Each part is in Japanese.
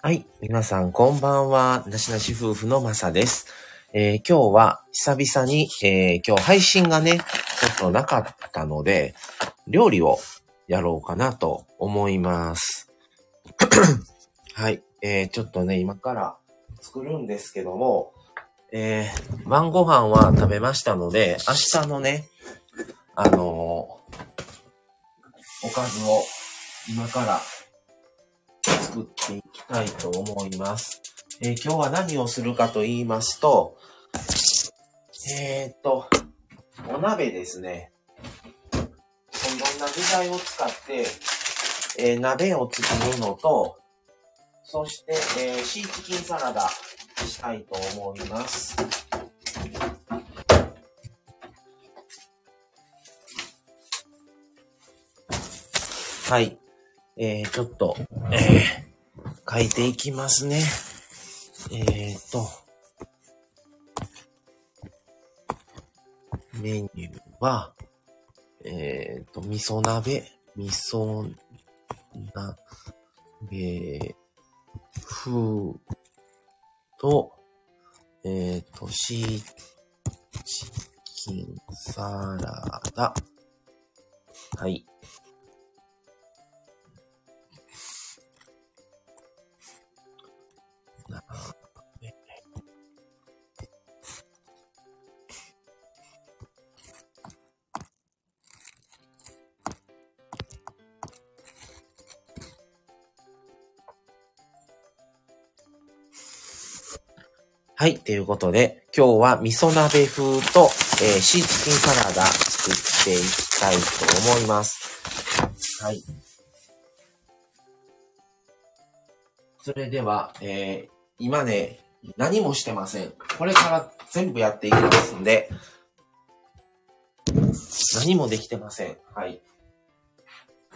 はい。皆さん、こんばんは。なしなし夫婦のまさです。えー今日は久々に、えー今日配信がね、ちょっとなかったので、料理をやろうかなと思います。はい。えーちょっとね、今から作るんですけども、え晩ご飯は食べましたので、明日のね、あのおかずを今から作っていきたいと思います。えー今日は何をするかと言いますと、えーっと、お鍋ですね。いろんな具材を使って、えー鍋を作るのと、そして、えーシーチキンサラダしたいと思います。はい。えー、ちょっと、えー、書いていきますね。えーと、メニューは、えーと、味噌鍋、味噌鍋風と、えーと、シーチキンサラダ。はい。はい。ということで、今日は味噌鍋風と、えーシーチキンサラダ作っていきたいと思います。はい。それでは、えー今ね、何もしてません。これから全部やっていきますんで、何もできてません。はい。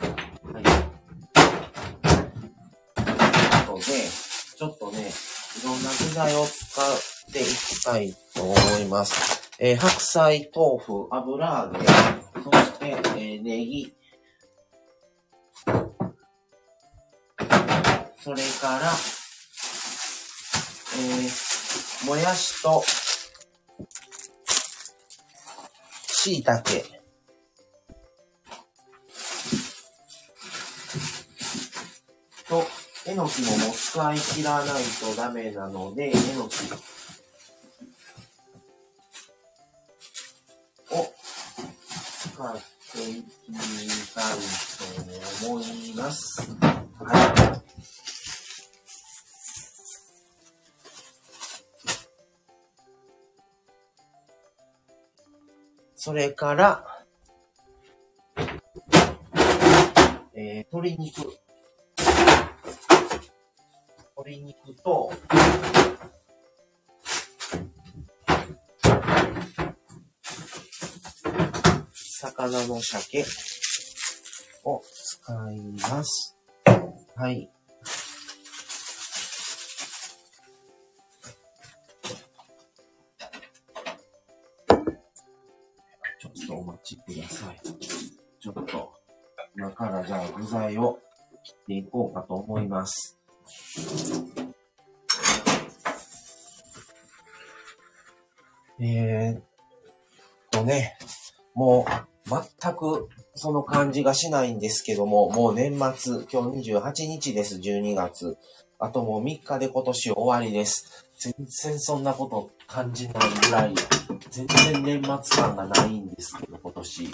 はい。あとで、ちょっとね、いろんな具材を使っていきたいと思います。えー白菜、豆腐、油揚げ、そして、えーネギ、それから、えーもやしと、椎茸、と、えのきももう使い切らないとダメなので、えのきを使っていきたいと思います。はい。それから、えー、鶏肉。鶏肉と、魚の鮭を使います。はい。っていこうかと思います。えーっとね、もう全くその感じがしないんですけども、もう年末、今日28日です、12月。あともう3日で今年終わりです。全然そんなこと感じないぐらい、全然年末感がないんですけど、今年。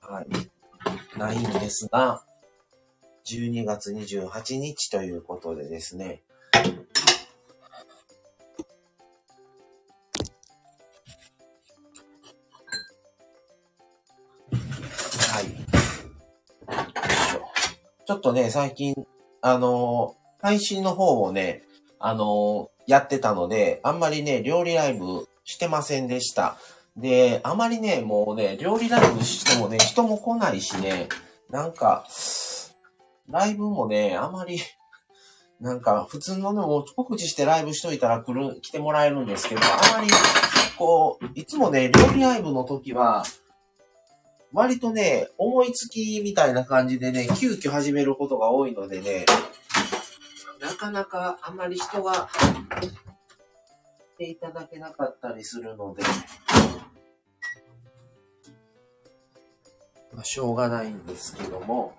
はい。ないんですが、12月28日ということでですね、はい。よいしょちょっとね、最近、あの配信の方をね、あのやってたので、あんまりね、料理ライブしてませんでした。で、あまりね、もうね、料理ライブしてもね、人も来ないしね、なんか、ライブもね、あまり、なんか、普通のね、も告知してライブしといたら来る、来てもらえるんですけど、あまり、こう、いつもね、料理ライブの時は、割とね、思いつきみたいな感じでね、急遽始めることが多いのでね、なかなかあまり人が来ていただけなかったりするので、まあ、しょうがないんですけども、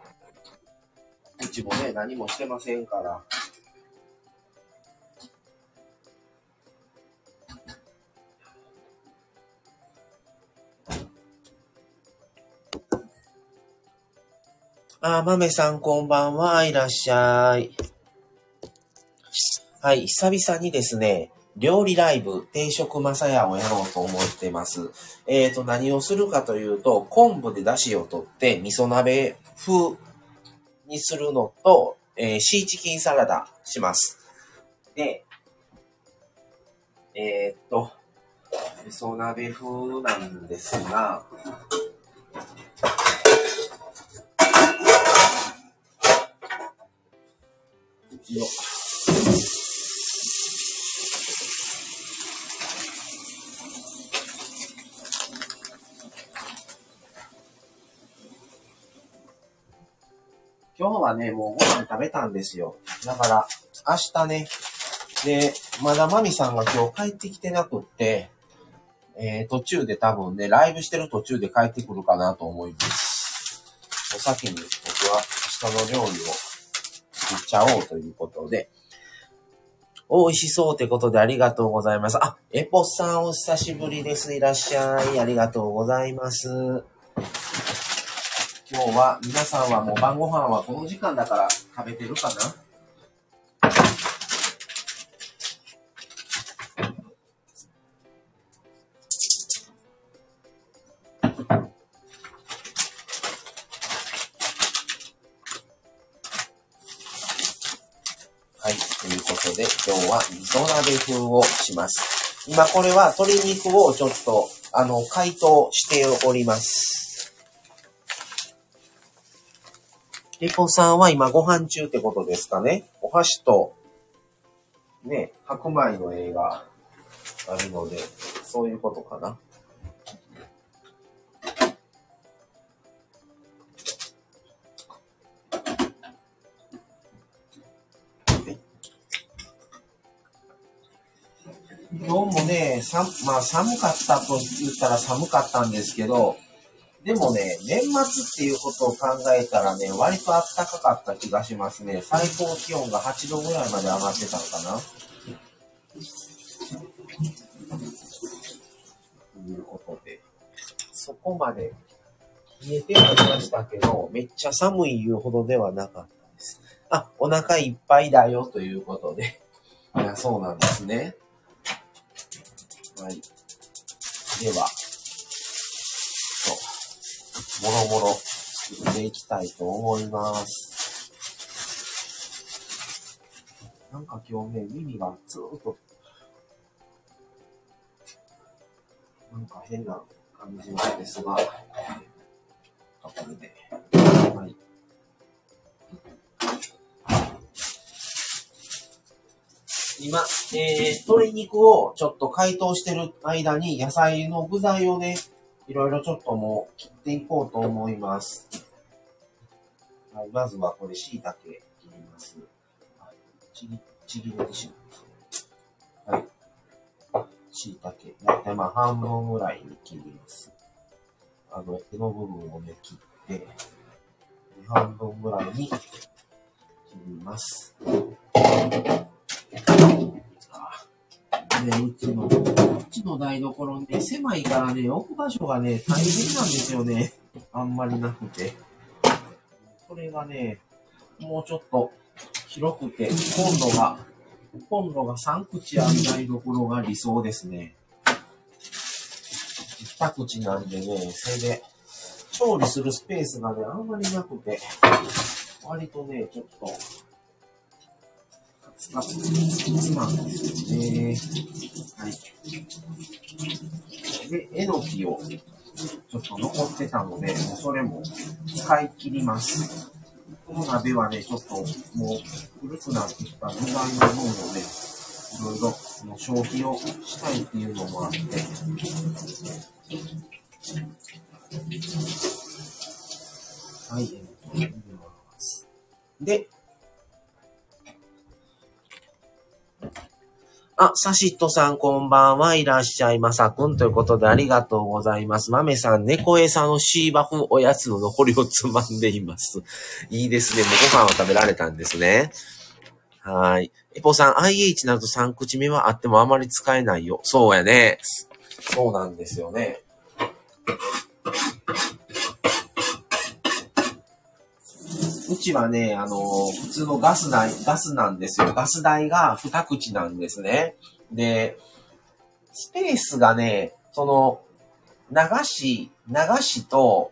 うちもね、何もしてませんから、あ、豆さんこんばんは。いらっしゃい。はい、久々にですね、料理ライブ、定食まさやをやろうと思ってます。えっ、ー、と、何をするかというと、昆布で出汁を取って味噌鍋風にするのと、えー、シーチキンサラダします。で、えっ、と、味噌鍋風なんですが、よ。今日はね、もうご飯食べたんですよ。だから、明日ね、で、まだマミさんが今日帰ってきてなくって、えー、途中で多分ね、ライブしてる途中で帰ってくるかなと思います。お先に僕は明日の料理を作っちゃおうということで、美味しそうってことでありがとうございます。あ、エポさんお久しぶりです。いらっしゃい。ありがとうございます。今日は皆さんはもう晩ご飯はこの時間だから食べてるかな？はい、ということで今日は味噌鍋風をします。今これは鶏肉をちょっと、あの、解凍しております。リコさんは今ご飯中ってことですかね？お箸と、ね、白米の映画あるので、そういうことかな。今日もね、さまあ寒かったと言ったら寒かったんですけど、でもね、年末っていうことを考えたらね、割と暖かかった気がしますね。最高気温が8度ぐらいまで上がってたのかな。ということで、そこまで冷えてはいましたけど、めっちゃ寒い言うほどではなかったです。あ、お腹いっぱいだよということで。いや、そうなんですね。はい。では、もろもろ作っていきたいと思います。なんか今日ね、耳がずーっと、なんか変な感じなんですが、これで、はい。今、えー、鶏肉をちょっと解凍してる間に野菜の具材をね、いろいろちょっともう切っていこうと思います。はい、まずはこれ椎茸切ります。はい、ちぎ、ちぎれてしまう。はい。椎茸。だいたまあ半分ぐらいに切ります。あの、手の部分をね、切って、半分ぐらいに切ります。ね、うちの、うちの台所ね、狭いからね、置く場所がね、大変なんですよね。あんまりなくて。それがね、もうちょっと広くて、コンロが、コンロが3口ある台所が理想ですね。2口なんでね、それで、調理するスペースがね、あんまりなくて、割とね、ちょっと、あ、つまんですね。はい。で、えのきをちょっと残ってたので、もうそれも使い切ります。この鍋はね、ちょっともう古くなってきた具材の分をね、いろいろ消費をしたいっていうのもあって、はい。入れますで、あ、サシットさんこんばんはいらっしゃいまさくんということでありがとうございます。豆さん、猫餌のシーバフおやつの残りをつまんでいます。いいですね。もうご飯を食べられたんですね。はい。エポさん、IH など3口目はあってもあまり使えないよ。そうやね。そうなんですよね。うちはね、あの、普通のガス代、ガスなんですよ。ガス代が2口なんですね。で、スペースがね、その、流し、流しと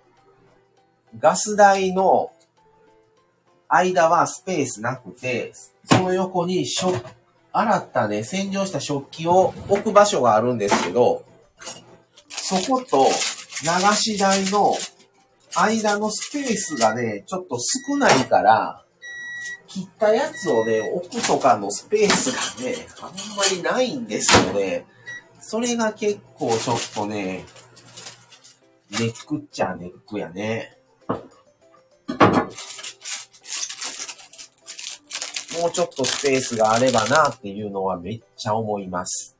ガス台の間はスペースなくて、その横にしょ、洗ったね、洗浄した食器を置く場所があるんですけど、そこと流し台の間のスペースがね、ちょっと少ないから、切ったやつをね、置くとかのスペースがね、あんまりないんですよね。それが結構ちょっとね、ネックっちゃネックやね。もうちょっとスペースがあればなっていうのはめっちゃ思います。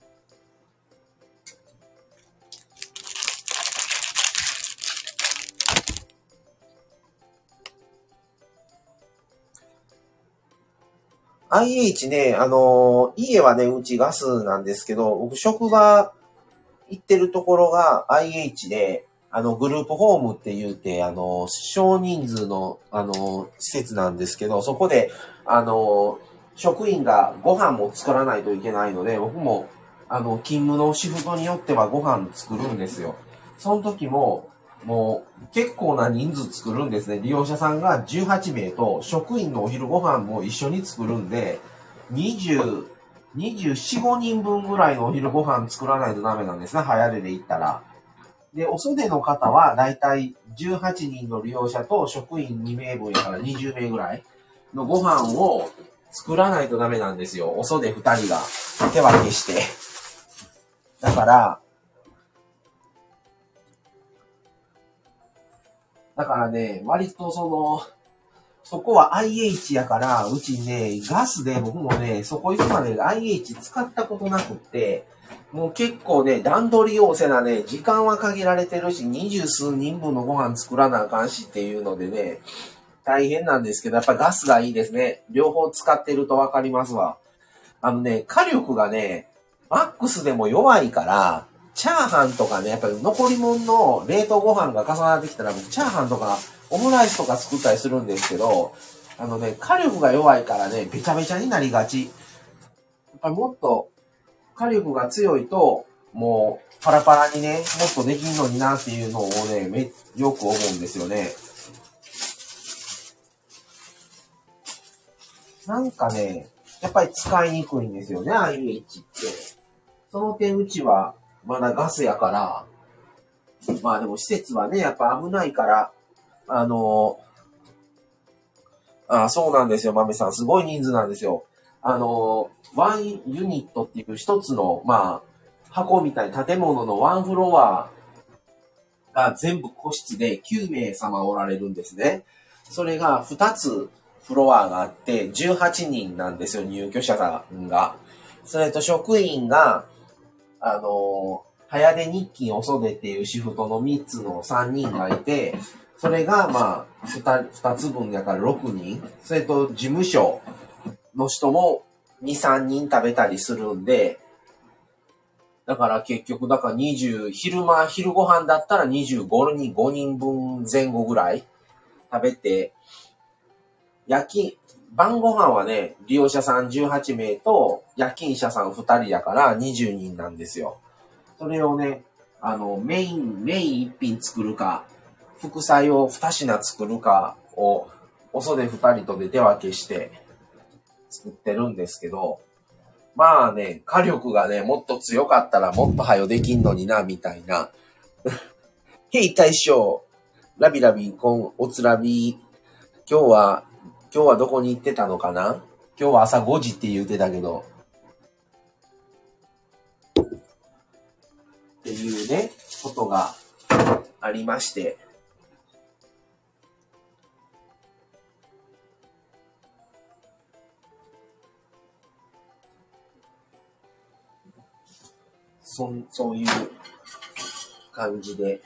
IH ね、あの、家はね、うちガスなんですけど、僕職場行ってるところが IH で、あの、グループホームって言うて、あの、少人数の、あの、施設なんですけど、そこで、あの、職員がご飯も作らないといけないので、僕も、あの、勤務のシフトによってはご飯作るんですよ。その時も、もう結構な人数作るんですね。利用者さんが18名と職員のお昼ご飯も一緒に作るんで、20、24、5人分ぐらいのお昼ご飯作らないとダメなんですね。早出で行ったら。で、お袖の方はだいたい18人の利用者と職員2名分やから20名ぐらいのご飯を作らないとダメなんですよ。お袖2人が手分けして。だから、だからね、割とその、そこは IH やから、うちね、ガスで僕もね、そこ行くまで IH 使ったことなくって、もう結構ね、段取り要請なね、時間は限られてるし、二十数人分のご飯作らなあかんしっていうのでね、大変なんですけど、やっぱガスがいいですね。両方使ってるとわかりますわ。あのね、火力がね、マックスでも弱いから、チャーハンとかね、やっぱり残り物の冷凍ご飯が重なってきたら、僕チャーハンとかオムライスとか作ったりするんですけど、あのね、火力が弱いからね、べちゃべちゃになりがち。やっぱりもっと火力が強いと、もうパラパラにね、もっとできんのになっていうのをね、め、よく思うんですよね。なんかね、やっぱり使いにくいんですよね、IH って。その点うちはまだガスやから、まあでも施設はね、やっぱ危ないから、あの、あそうなんですよ、豆さん。すごい人数なんですよ。あの、ワンユニットっていう一つの、まあ、箱みたいな建物のワンフロアが全部個室で9名様おられるんですね。それが2つフロアがあって18人なんですよ、入居者さんが。それと職員があの、早出日勤お袖っていうシフトの3つの3人がいて、それがまあ2、2つ分やから6人、それと事務所の人も2、3人食べたりするんで、だから結局、だから20、昼間、昼ご飯だったら25人、5人分前後ぐらい食べて、夜勤、晩ご飯はね、利用者さん18名と夜勤者さん2人だから20人なんですよ。それをね、あの、メイン、メイン1品作るか、副菜を2品作るかを、お袖2人とで手分けして作ってるんですけど、まあね、火力がね、もっと強かったらもっと早できんのにな、みたいな。へい大将、ラビラビンコン、おつらび、今日は今日はどこに行ってたのかな？今日は朝5時って言うてたけど。っていうね、ことがありまして。そそういう感じで。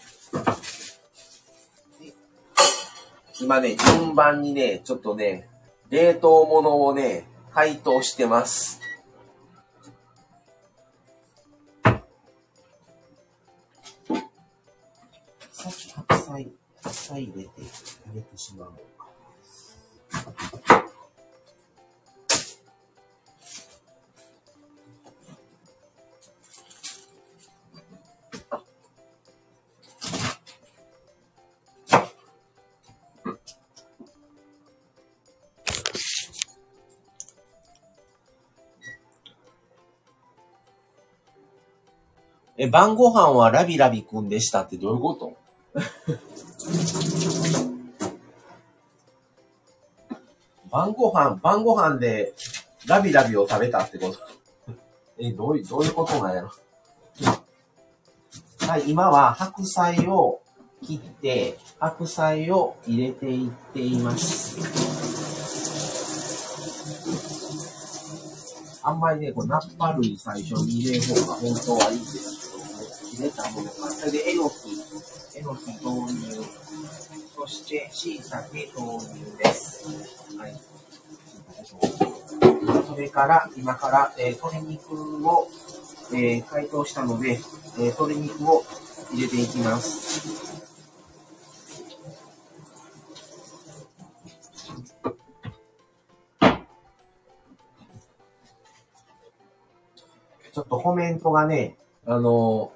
今ね、順番にね、ちょっとね、冷凍物をね、解凍してます。晩ご飯はラビラビくんでしたってどういうこと？晩ご飯、晩ご飯でラビラビを食べたってこと？え、どういう、どういうことなんやろ？はい、今は白菜を切って、白菜を入れていっています。あんまりね、こう、ナッパ類最初に入れる方が本当はいいです出たものが、それでえのき、えのき投入、そしてしいたけ投入です。はい。それから、今から、えー、鶏肉を、えー、解凍したので、えー、鶏肉を入れていきます。ちょっとコメントがね、あの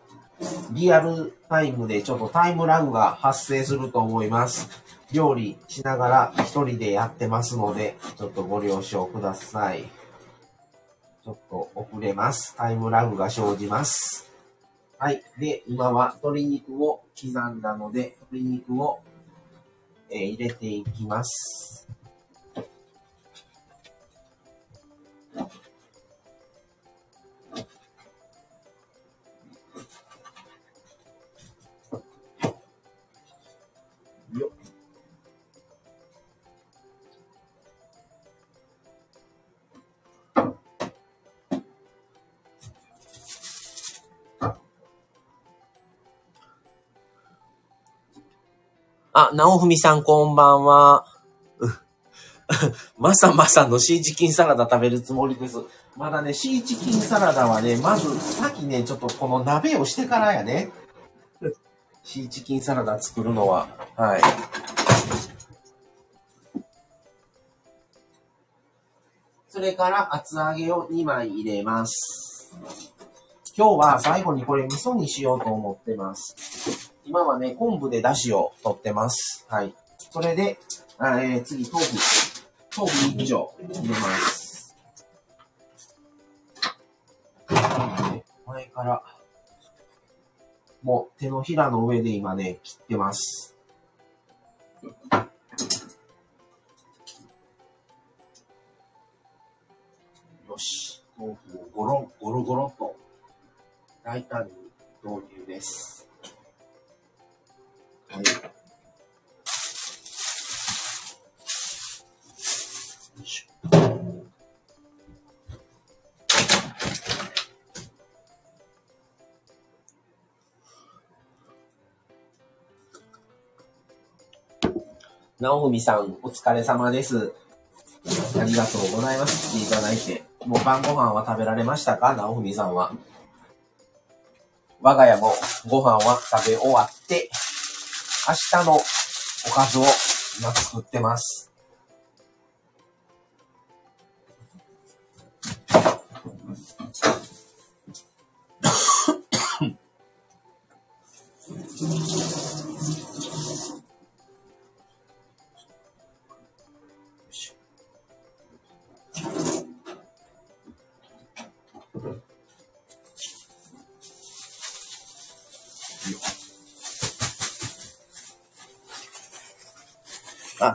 リアルタイムでちょっとタイムラグが発生すると思います。料理しながら一人でやってますので、ちょっとご了承ください。ちょっと遅れます。タイムラグが生じます。はい。で、今は鶏肉を刻んだので、鶏肉を、えー、入れていきます。あ、直文さんこんばんは。まさまさのシーチキンサラダ食べるつもりです。まだね、シーチキンサラダはね、まず、さっきね、ちょっとこの鍋をしてからやね。シーチキンサラダ作るのは。はい。それから厚揚げを2枚入れます。今日は最後にこれ味噌にしようと思ってます。今はね、昆布で出汁を取ってます。はい。それで、えー、次、豆腐。豆腐1丁入れます。前から、もう手のひらの上で今ね、切ってます。よし。豆腐をゴロゴロゴロと大胆に導入です。はい。直文さん、お疲れ様です。ありがとうございます。来ていただいて。もう晩ご飯は食べられましたか？直文さんは。我が家もご飯は食べ終わって、明日のおかずを今作ってます。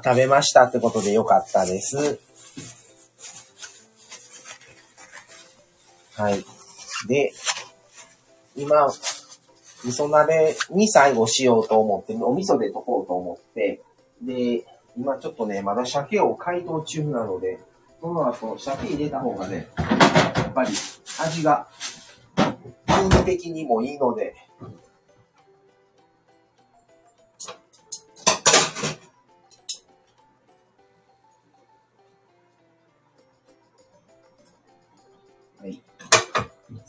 食べましたってことでよかったです。はい。で、今、味噌鍋に最後しようと思って、お味噌で溶こうと思って、で、今ちょっとね、まだ鮭を解凍中なので、その後、鮭入れた方がね、やっぱり味が気分的にもいいので。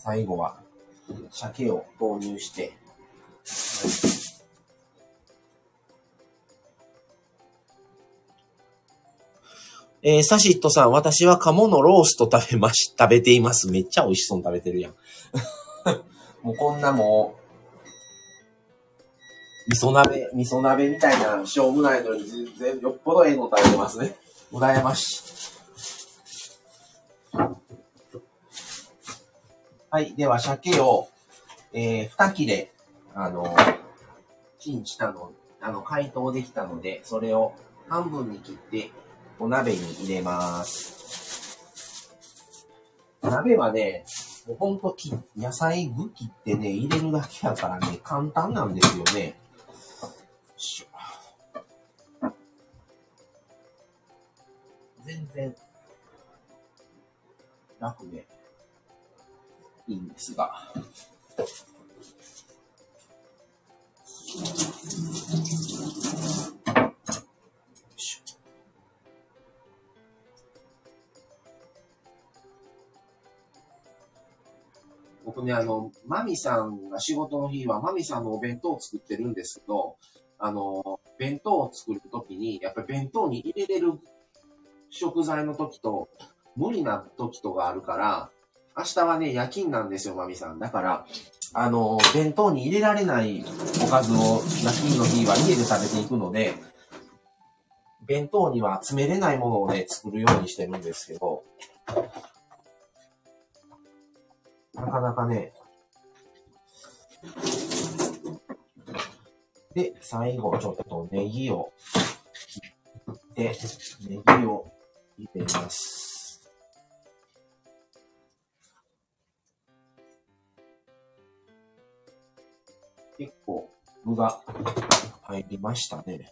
最後は、鮭を投入して、えー、サシットさん、私は鴨のロースト食べまし、食べています。めっちゃ美味しそうに食べてるやん。もうこんなもう、味噌鍋、味噌鍋みたいな、しょうもないのに全然よっぽどええの食べてますね。羨ましい。はい。では、鮭を、えー、二切れ、あの、チンしたの、あの、解凍できたので、それを半分に切って、お鍋に入れます。鍋はね、もうほんと、野菜具切ってね、入れるだけやからね、簡単なんですよね。全然、楽でいいんですが。僕ね、あの、マミさんが仕事の日は、マミさんのお弁当を作ってるんですけど、あの、弁当を作るときに、やっぱり弁当に入れれる食材の時と、無理な時とがあるから、明日はね、夜勤なんですよ、マミさん。だから、あの、弁当に入れられないおかずを夜勤の日は家で食べていくので、弁当には詰めれないものをね、作るようにしてるんですけど、なかなかね。で、最後ちょっとネギを切って、ネギを入れます。結構具が入りましたね。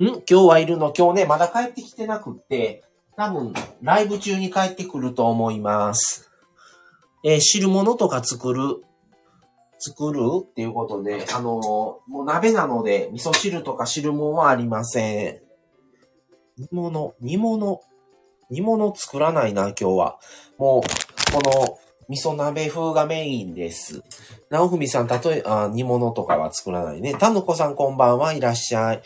ん？今日はいるの？今日ね、まだ帰ってきてなくって、多分、ライブ中に帰ってくると思います。えー、汁物とか作る、作るっていうことで、あのー、もう鍋なので、味噌汁とか汁物はありません。煮物、煮物、煮物作らないな、今日は。もう、この、味噌鍋風がメインです。直文さん、たとえ、あ、煮物とかは作らないね。たぬこさんこんばんはいらっしゃい。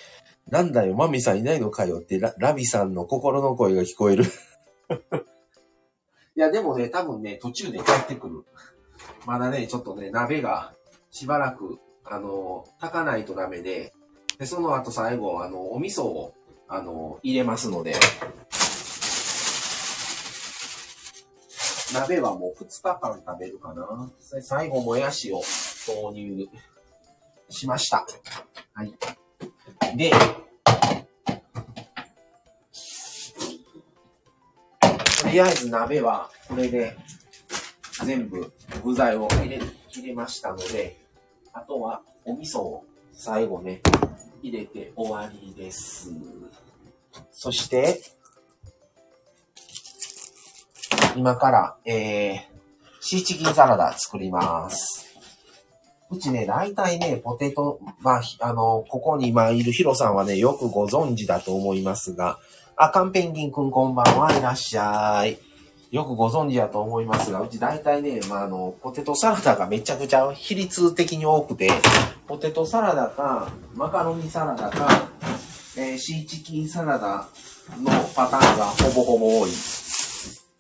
なんだよ、マミさんいないのかよってラ、ラビさんの心の声が聞こえる いや、でもね、多分ね、途中で帰ってくる。まだね、ちょっとね、鍋がしばらく、あの、炊かないとダメで、で、その後最後、あの、お味噌を、あの、入れますので、鍋はもう2日間食べるかな。最後、もやしを投入しました。はい。で、とりあえず鍋はこれで全部具材を入れ、入れましたので、あとはお味噌を最後ね、入れて終わりです。そして、今から、えー、シーチキンサラダ作ります。うちね、大体ね、ポテト、まあ、あの、ここに今いるヒロさんはね、よくご存知だと思いますが、あ、カンペンギンくんこんばんはいらっしゃい。よくご存知だと思いますが、うち大体ね、まあ、あの、ポテトサラダがめちゃくちゃ比率的に多くて、ポテトサラダか、マカロニサラダか、えー、シーチキンサラダのパターンがほぼほぼ多い。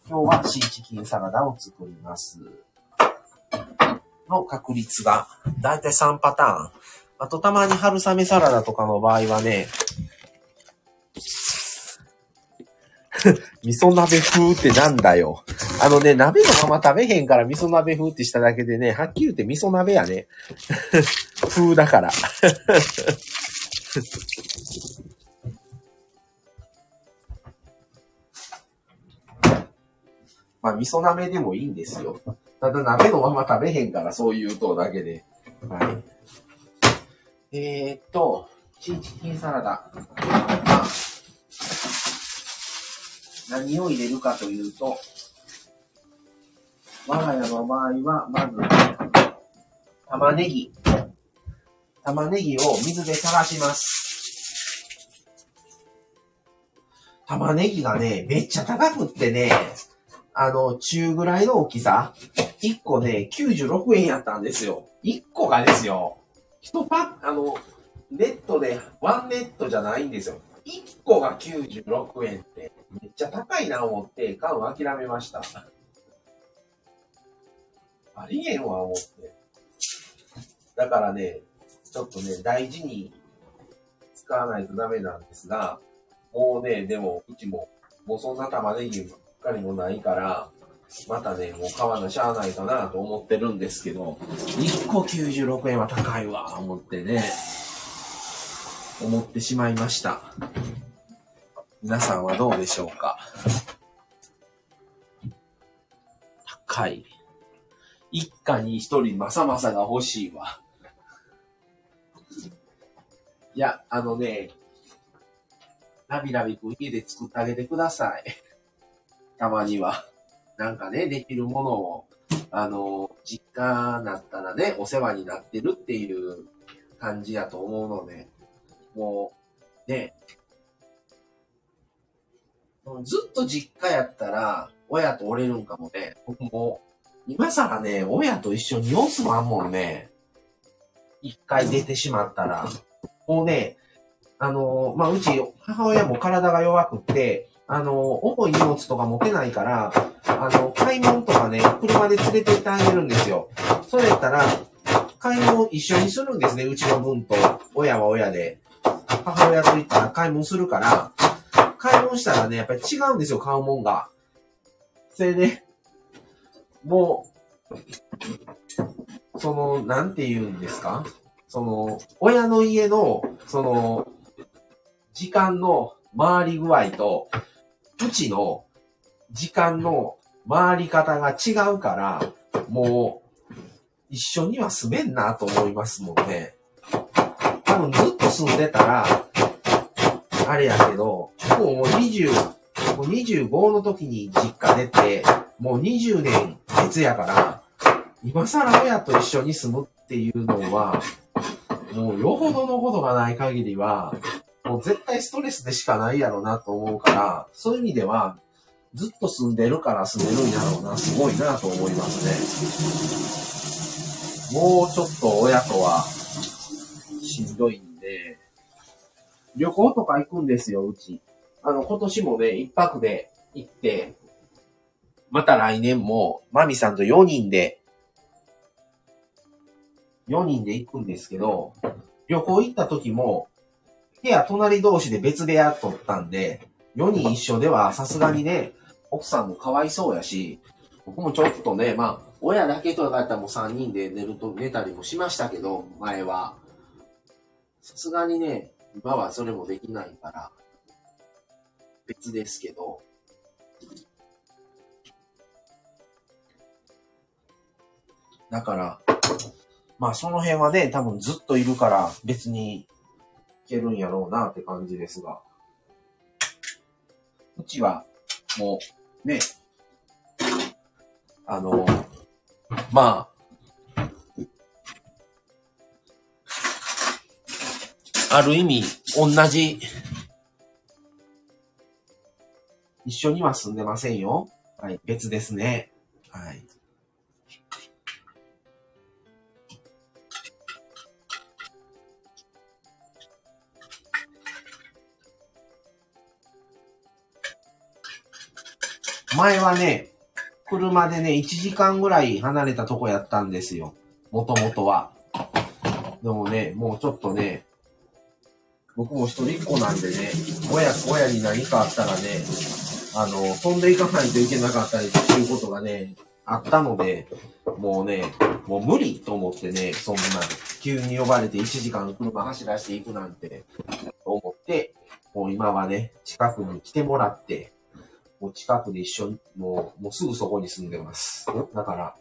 今日はシーチキンサラダを作ります。の確率が、だいたい3パターン。あとたまに春雨サラダとかの場合はね、味噌鍋風ってなんだよ。あのね、鍋のまま食べへんから味噌鍋風ってしただけでね、はっきり言って味噌鍋やね。風だから。まあ、味噌鍋でもいいんですよ。ただ鍋のまま食べへんから、そういうとだけで。はい。えー、っと、チーチキンサラダ。何を入れるかというと、我が家の場合は、まず、玉ねぎ。玉ねぎを水でさらします。玉ねぎがね、めっちゃ高くってね、あの、中ぐらいの大きさ。1個ね、96円やったんですよ。1個がですよ。1パッ、あの、ネットで、ワンネットじゃないんですよ。1個が96円って、めっちゃ高いな思って、買う諦めました。ありえんわ、思って。だからね、ちょっとね、大事に使わないとダメなんですが、もうね、でも、うちも、もうそんな玉ねぎかりもないから、またね、もう買わなしゃあないかなと思ってるんですけど、1個96円は高いわ、思ってね。思ってしまいました。皆さんはどうでしょうか？高い。一家に一人まさまさが欲しいわ。いや、あのね、ラビラビ君家で作ってあげてください。たまには。なんかね、できるものを、あの、実家なったらね、お世話になってるっていう感じやと思うので、もう、ね、ずっと実家やったら、親と折れるんかもね。僕も、今更ね、親と一緒に様子もあんもんね。一回出てしまったら。もうね、あのまあ、うち、母親も体が弱くて、あの重い荷物とか持てないから、あの、買い物とかね、車で連れて行ってあげるんですよ。それやったら、買い物一緒にするんですね、うちの分と。親は親で。母親と言ったら買い物するから、買い物したらね、やっぱり違うんですよ、買うもんが。それで、もう、その、なんて言うんですか？その、親の家の、その、時間の回り具合と、うちの時間の回り方が違うから、もう、一緒には住めんなと思いますもんね。多分ずっと住んでたら、あれやけど、もう20、もう25の時に実家出て、もう20年別やから、今更親と一緒に住むっていうのは、もうよほどのことがない限りは、もう絶対ストレスでしかないやろうなと思うから、そういう意味では、ずっと住んでるから住めるんやろうな、すごいなと思いますね。もうちょっと親とはしんどいんで、旅行とか行くんですよ、うち。あの、今年もね、一泊で行って、また来年も、マミさんと4人で、4人で行くんですけど、旅行行った時も、部屋隣同士で別部屋取ったんで、4人一緒ではさすがにね、奥さんもかわいそうやし、僕もちょっとね、まあ、親だけとかやったらもう3人で寝ると、寝たりもしましたけど、前は。さすがにね、今はそれもできないから、別ですけど、だから、まあその辺はね、多分ずっといるから別にけるんやろうなって感じですが。うちはもうね、あの、まあ、ある意味、同じ、一緒には住んでませんよ。はい、別ですね。はい。前はね、車でね、1時間ぐらい離れたとこやったんですよ。もともとは。でもね、もうちょっとね、僕も一人っ子なんでね、親、親に何かあったらね、あの、飛んでいかないといけなかったりっていうことがね、あったので、もうね、もう無理と思ってね、そんな、急に呼ばれて1時間車走らせていくなんて、思って、もう今はね、近くに来てもらって、もう近くで一緒に、もう、もうすぐそこに住んでます。だから、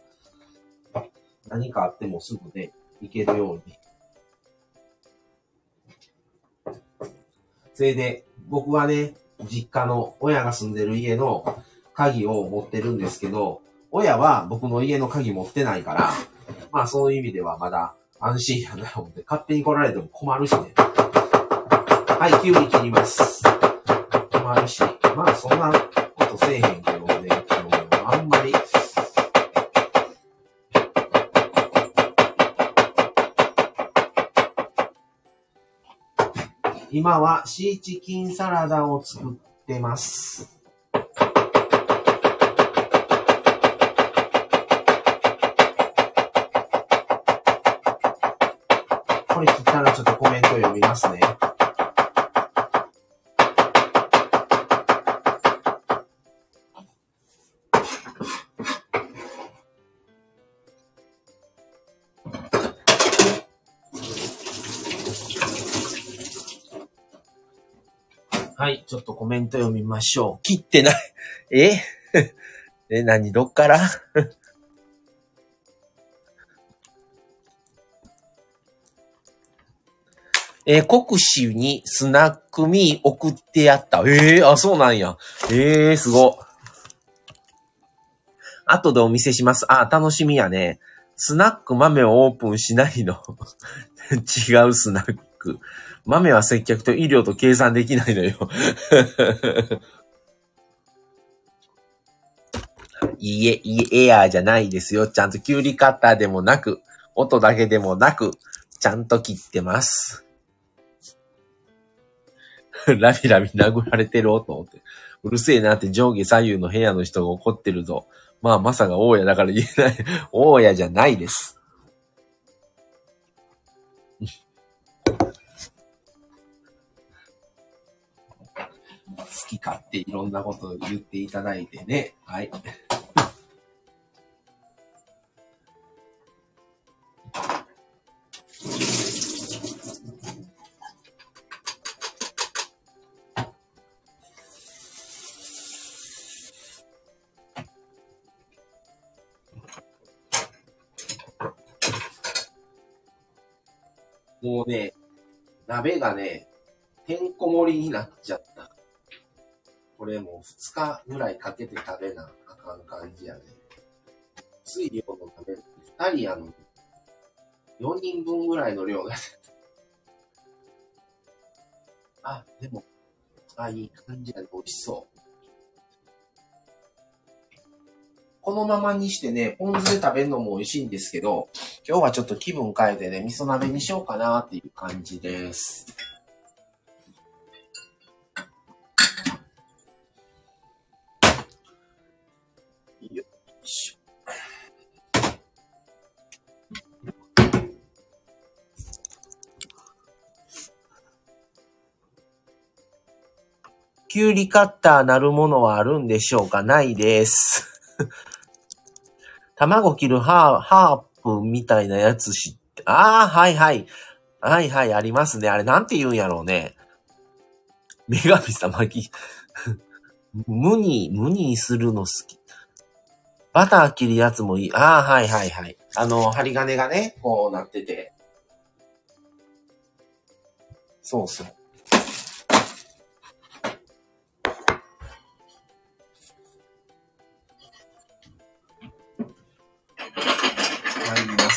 何かあってもすぐね、行けるように。それで、僕はね、実家の親が住んでる家の鍵を持ってるんですけど、親は僕の家の鍵持ってないから、まあそういう意味ではまだ安心やな思って、勝手に来られても困るしね。はい、キュウリ切ります。困るし、まあそんなことせえへんけどね、あんまり。今はシーチキンサラダを作ってます。これ切ったらちょっとコメント読みますね。はい、ちょっとコメント読みましょう。切ってない。え？え、何？どっから？えー、国士にスナックミー送ってやった。ええー、あ、そうなんや。ええー、すご。後でお見せします。あ、楽しみやね。スナック豆をオープンしないの。違うスナック。豆は接客と医療と計算できないのよ。いいえ、いいえ、エアーじゃないですよ。ちゃんとキュウリカッターでもなく、音だけでもなく、ちゃんと切ってます。ラビラビ殴られてると思って。うるせえなって上下左右の部屋の人が怒ってるぞ。まあ、まさが大家だから言えない。大家じゃないです。好き勝手いろんなこと言っていただいてね。はい。もうね、鍋がね、てんこ盛りになっちゃった。これもう2日ぐらいかけて食べなあかん感じやね。つい量の食べる。2人あの、4人分ぐらいの量があ、でも、あ、いい感じやね。美味しそう。このままにしてね、ポン酢で食べるのも美味しいんですけど、今日はちょっと気分変えてね、味噌鍋にしようかなっていう感じです。キュウリカッターなるものはあるんでしょうか？ないです。卵切るハーハープみたいなやつ知って、ああ、はいはい。はいはい、ありますね。あれ、なんて言うんやろうね。女神様き、無に、無にするの好き。バター切るやつもいい。ああ、はいはいはい。あの、針金がね、こうなってて。そうそう。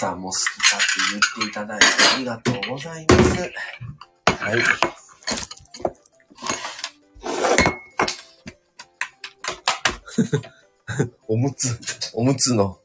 さんも好きだって言っていただいてありがとうございます。はい。おむつ、おむつの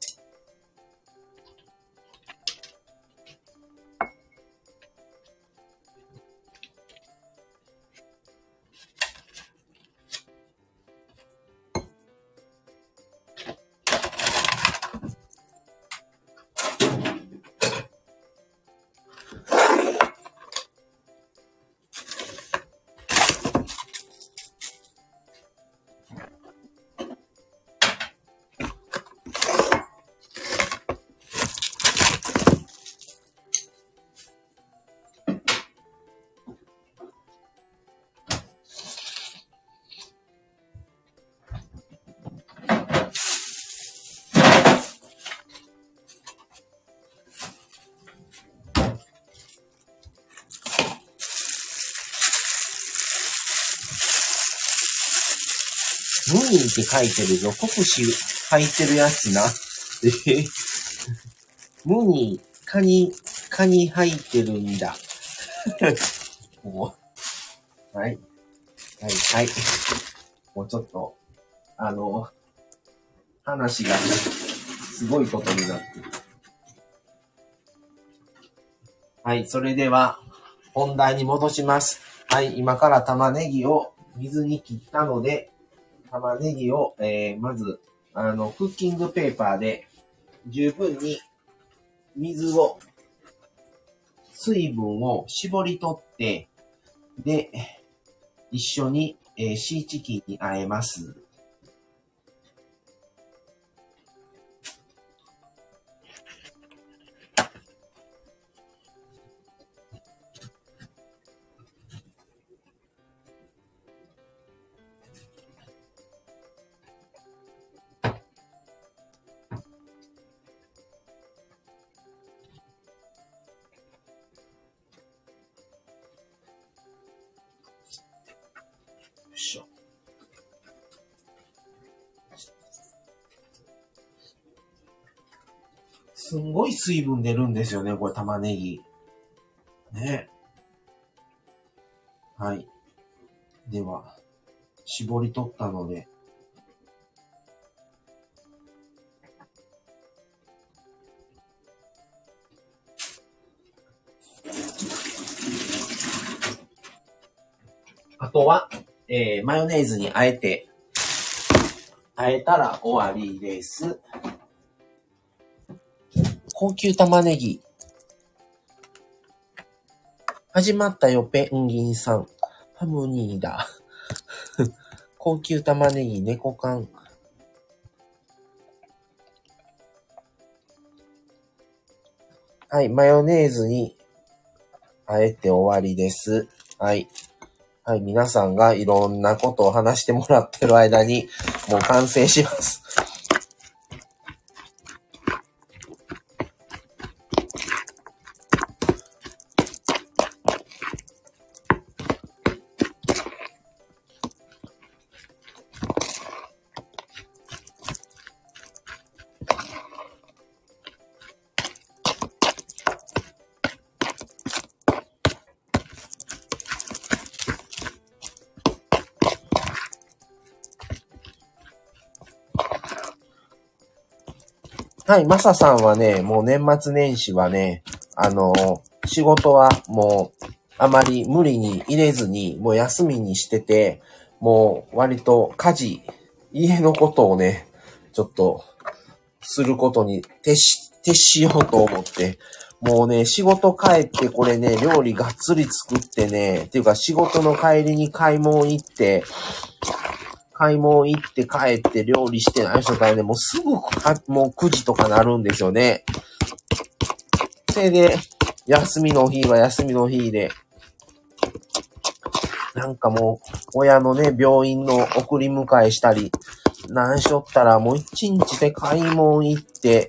ニーって書いてるぞ。国士書いてるやつな。えムニー、カニ、カニ入ってるんだ。はい。はい、はい。もうちょっと、あの、話がすごいことになってる。はい、それでは、本題に戻します。はい、今から玉ねぎを水に切ったので、玉ねぎを、えー、まず、あの、クッキングペーパーで十分に水を、水分を絞り取って、で、一緒に、えーシーチキンに和えます。水分出るんですよね、これ玉ねぎ。ね。はい。では、絞り取ったので。あとは、えー、マヨネーズにあえて、あえたら終わりです。高級玉ねぎ。始まったよ、ペンギンさん。ハムニーだ。高級玉ねぎ、猫缶。はい、マヨネーズに、あえて終わりです。はい。はい、皆さんがいろんなことを話してもらってる間に、もう完成します。はい、マサさんはね、もう年末年始はね、あの仕事はもう、あまり無理に入れずに、もう休みにしてて、もう割と家事、家のことをね、ちょっと、することに徹し、徹しようと思って、もうね、仕事帰ってこれね、料理がっつり作ってね、っていうか仕事の帰りに買い物行って、買い物行って帰って料理してない人からね、もうすぐか、もう9時とかなるんですよね。それで、休みの日は休みの日で、なんかもう、親のね、病院の送り迎えしたり、なんしょったらもう一日で買い物行って、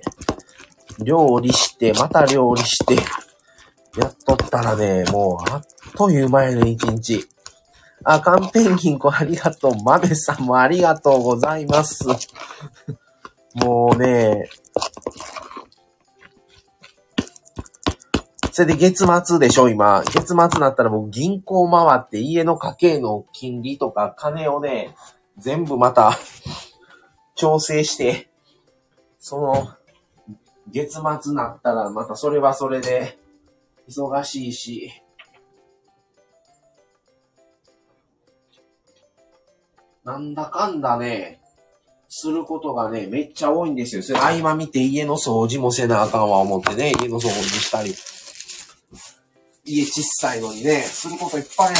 料理して、また料理して、やっとったらね、もうあっという間やね、一日。あ、カンペンギンコありがとう。マメさんもありがとうございます。もうね、それで月末でしょ、今。月末になったらもう銀行回って家の家計の金利とか金をね、全部また調整して、その、月末になったらまたそれはそれで忙しいし、なんだかんだね、することがね、めっちゃ多いんですよ。それ合間見て家の掃除もせなあかんわ思ってね、家の掃除したり。家小さいのにね、することいっぱいある。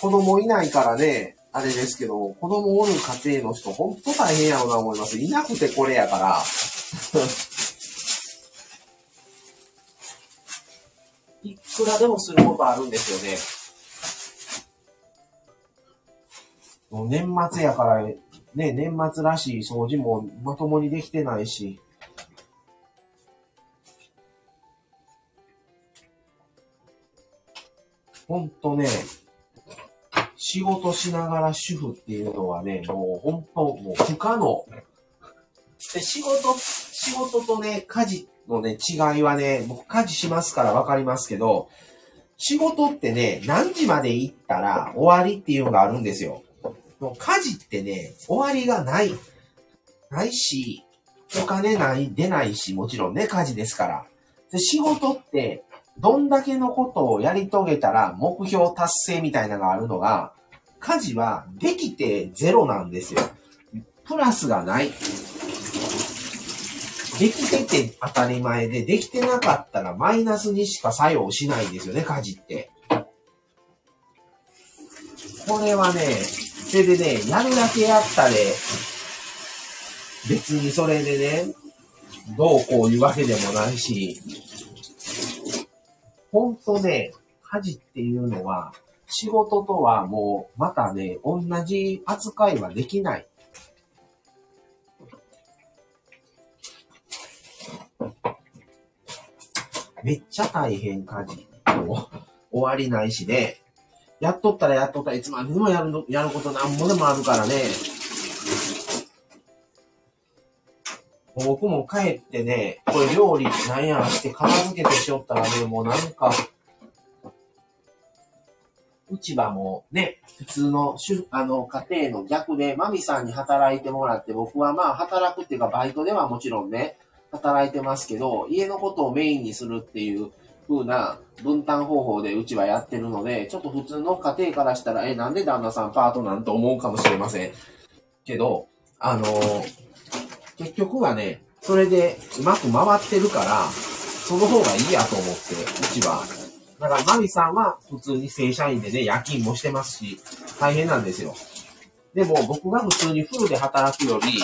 子供いないからね、あれですけど、子供おる家庭の人、ほんと大変やろうな思います。いなくてこれやから。いくらでもすることあるんですよね。もう年末やから、ね、年末らしい掃除もまともにできてないし。ほんとね、仕事しながら主婦っていうのはね、もう本当、もう不可能。で、仕事、仕事とね、家事のね、違いはね、僕家事しますからわかりますけど、仕事ってね、何時まで行ったら終わりっていうのがあるんですよ。もう家事ってね、終わりがない。ないし、お金ない、出ないし、もちろんね、家事ですから。で仕事って、どんだけのことをやり遂げたら目標達成みたいなのがあるのが、家事はできてゼロなんですよ。プラスがない。できてて当たり前で、できてなかったらマイナスにしか作用しないんですよね、家事って。これはね、それでね、やるだけやったで、別にそれでね、どうこういうわけでもないし、ほんとね、家事っていうのは、仕事とはもう、またね、同じ扱いはできない。めっちゃ大変家事。もう、終わりないしね。やっとったらやっとったらいつまでもやる、やることなんぼでもあるからね。僕も帰ってね、これ料理なんやして片付けてしよったらね、もうなんか、うちはもうね、普通の主、あの、家庭の逆で、マミさんに働いてもらって、僕はまあ働くっていうか、バイトではもちろんね、働いてますけど、家のことをメインにするっていう風な分担方法でうちはやってるので、ちょっと普通の家庭からしたら、え、なんで旦那さんパートなんて思うかもしれません。けど、あの結局はね、それでうまく回ってるから、その方がいいやと思って、うちは。だから、マミさんは普通に正社員でね、夜勤もしてますし、大変なんですよ。でも、僕が普通にフルで働くより、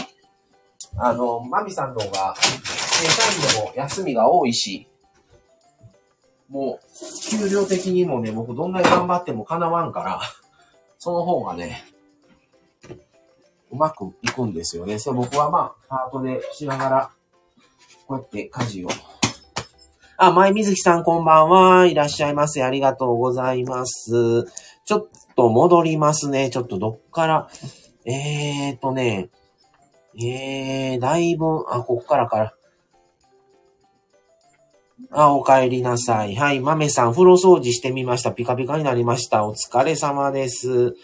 あの、マミさんの方が、正社員でも休みが多いし、もう、給料的にもね、僕どんなに頑張っても叶わんから、その方がね、うまくいくんですよね。それ僕はまあ、パートでしながら、こうやって家事を。あ、前水木さんこんばんは。いらっしゃいませ。ありがとうございます。ちょっと戻りますね。ちょっとどっから、えーとね、えー、だいぶ、あ、ここからから。あ、お帰りなさい。はい、豆さん、風呂掃除してみました。ピカピカになりました。お疲れ様です。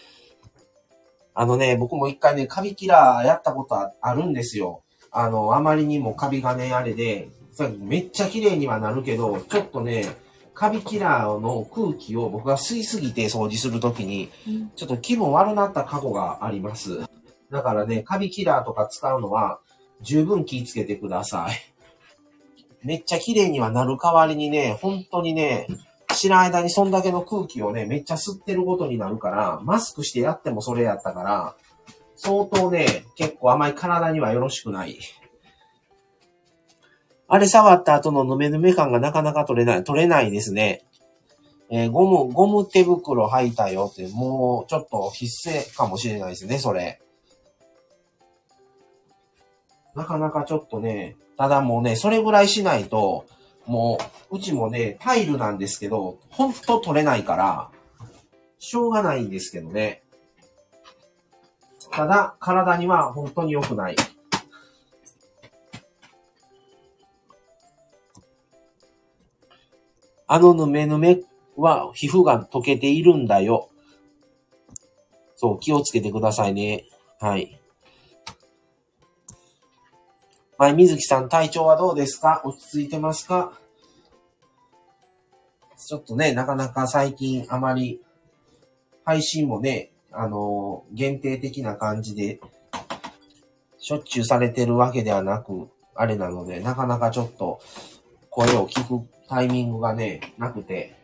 あのね、僕も一回ね、カビキラーやったことあるんですよ。あの、あまりにもカビがね、あれで、めっちゃ綺麗にはなるけど、ちょっとね、カビキラーの空気を僕が吸いすぎて掃除するときに、ちょっと気分悪なった過去があります。だからね、カビキラーとか使うのは十分気をつけてください。めっちゃ綺麗にはなる代わりにね、本当にね、知らん間にそんだけの空気をね、めっちゃ吸ってることになるから、マスクしてやってもそれやったから、相当ね、結構あまり体にはよろしくない。あれ触った後のヌメヌメ感がなかなか取れない、取れないですね。えー、ゴム、ゴム手袋履いたよって、もうちょっと必須かもしれないですね、それ。なかなかちょっとね、ただもうね、それぐらいしないと、もう、うちもね、タイルなんですけど、ほんと取れないから、しょうがないんですけどね。ただ、体には本当に良くない。あのぬめぬめは皮膚が溶けているんだよ。そう、気をつけてくださいね。はい。はい、水木さん、体調はどうですか？落ち着いてますか？ちょっとね、なかなか最近あまり配信もね、あのー、限定的な感じで、しょっちゅうされてるわけではなく、あれなので、なかなかちょっと声を聞くタイミングがね、なくて、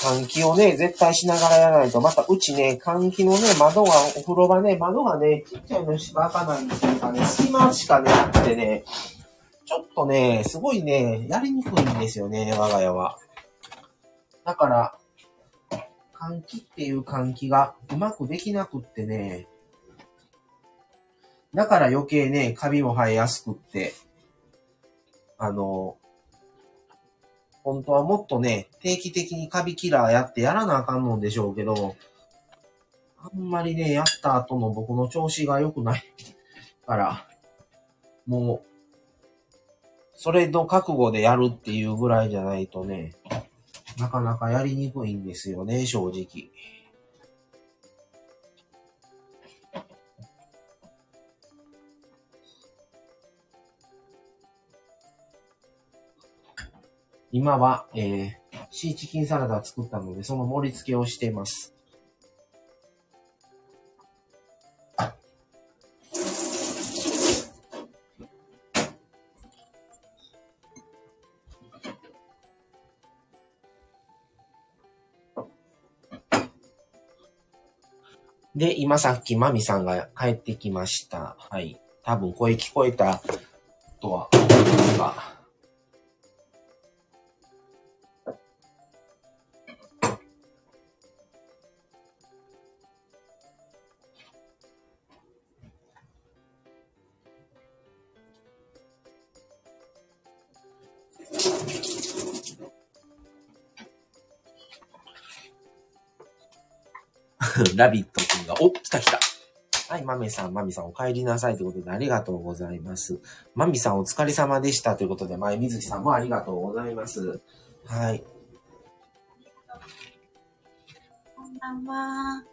換気をね、絶対しながらやらないと、またうちね、換気のね、窓が、お風呂場ね、窓がね、ちっちゃいのしか開かないんですかね、隙間しかね、なくてね、ちょっとね、すごいね、やりにくいんですよね、我が家は。だから、換気っていう換気がうまくできなくってね、だから余計ね、カビも生えやすくって、あの、本当はもっとね、定期的にカビキラーやってやらなあかんのでしょうけど、あんまりね、やった後の僕の調子が良くないから、もう、それの覚悟でやるっていうぐらいじゃないとね、なかなかやりにくいんですよね、正直。今は、えー、シーチキンサラダ作ったので、その盛り付けをしています。で、今さっきマミさんが帰ってきました。はい。多分声聞こえたとは思いますが。ラビット君が、お、来た来た。はい、マメさん、マミさんお帰りなさいということでありがとうございます。マミさんお疲れ様でしたということで、前水木さんもありがとうございます。はい。こんばんは。あ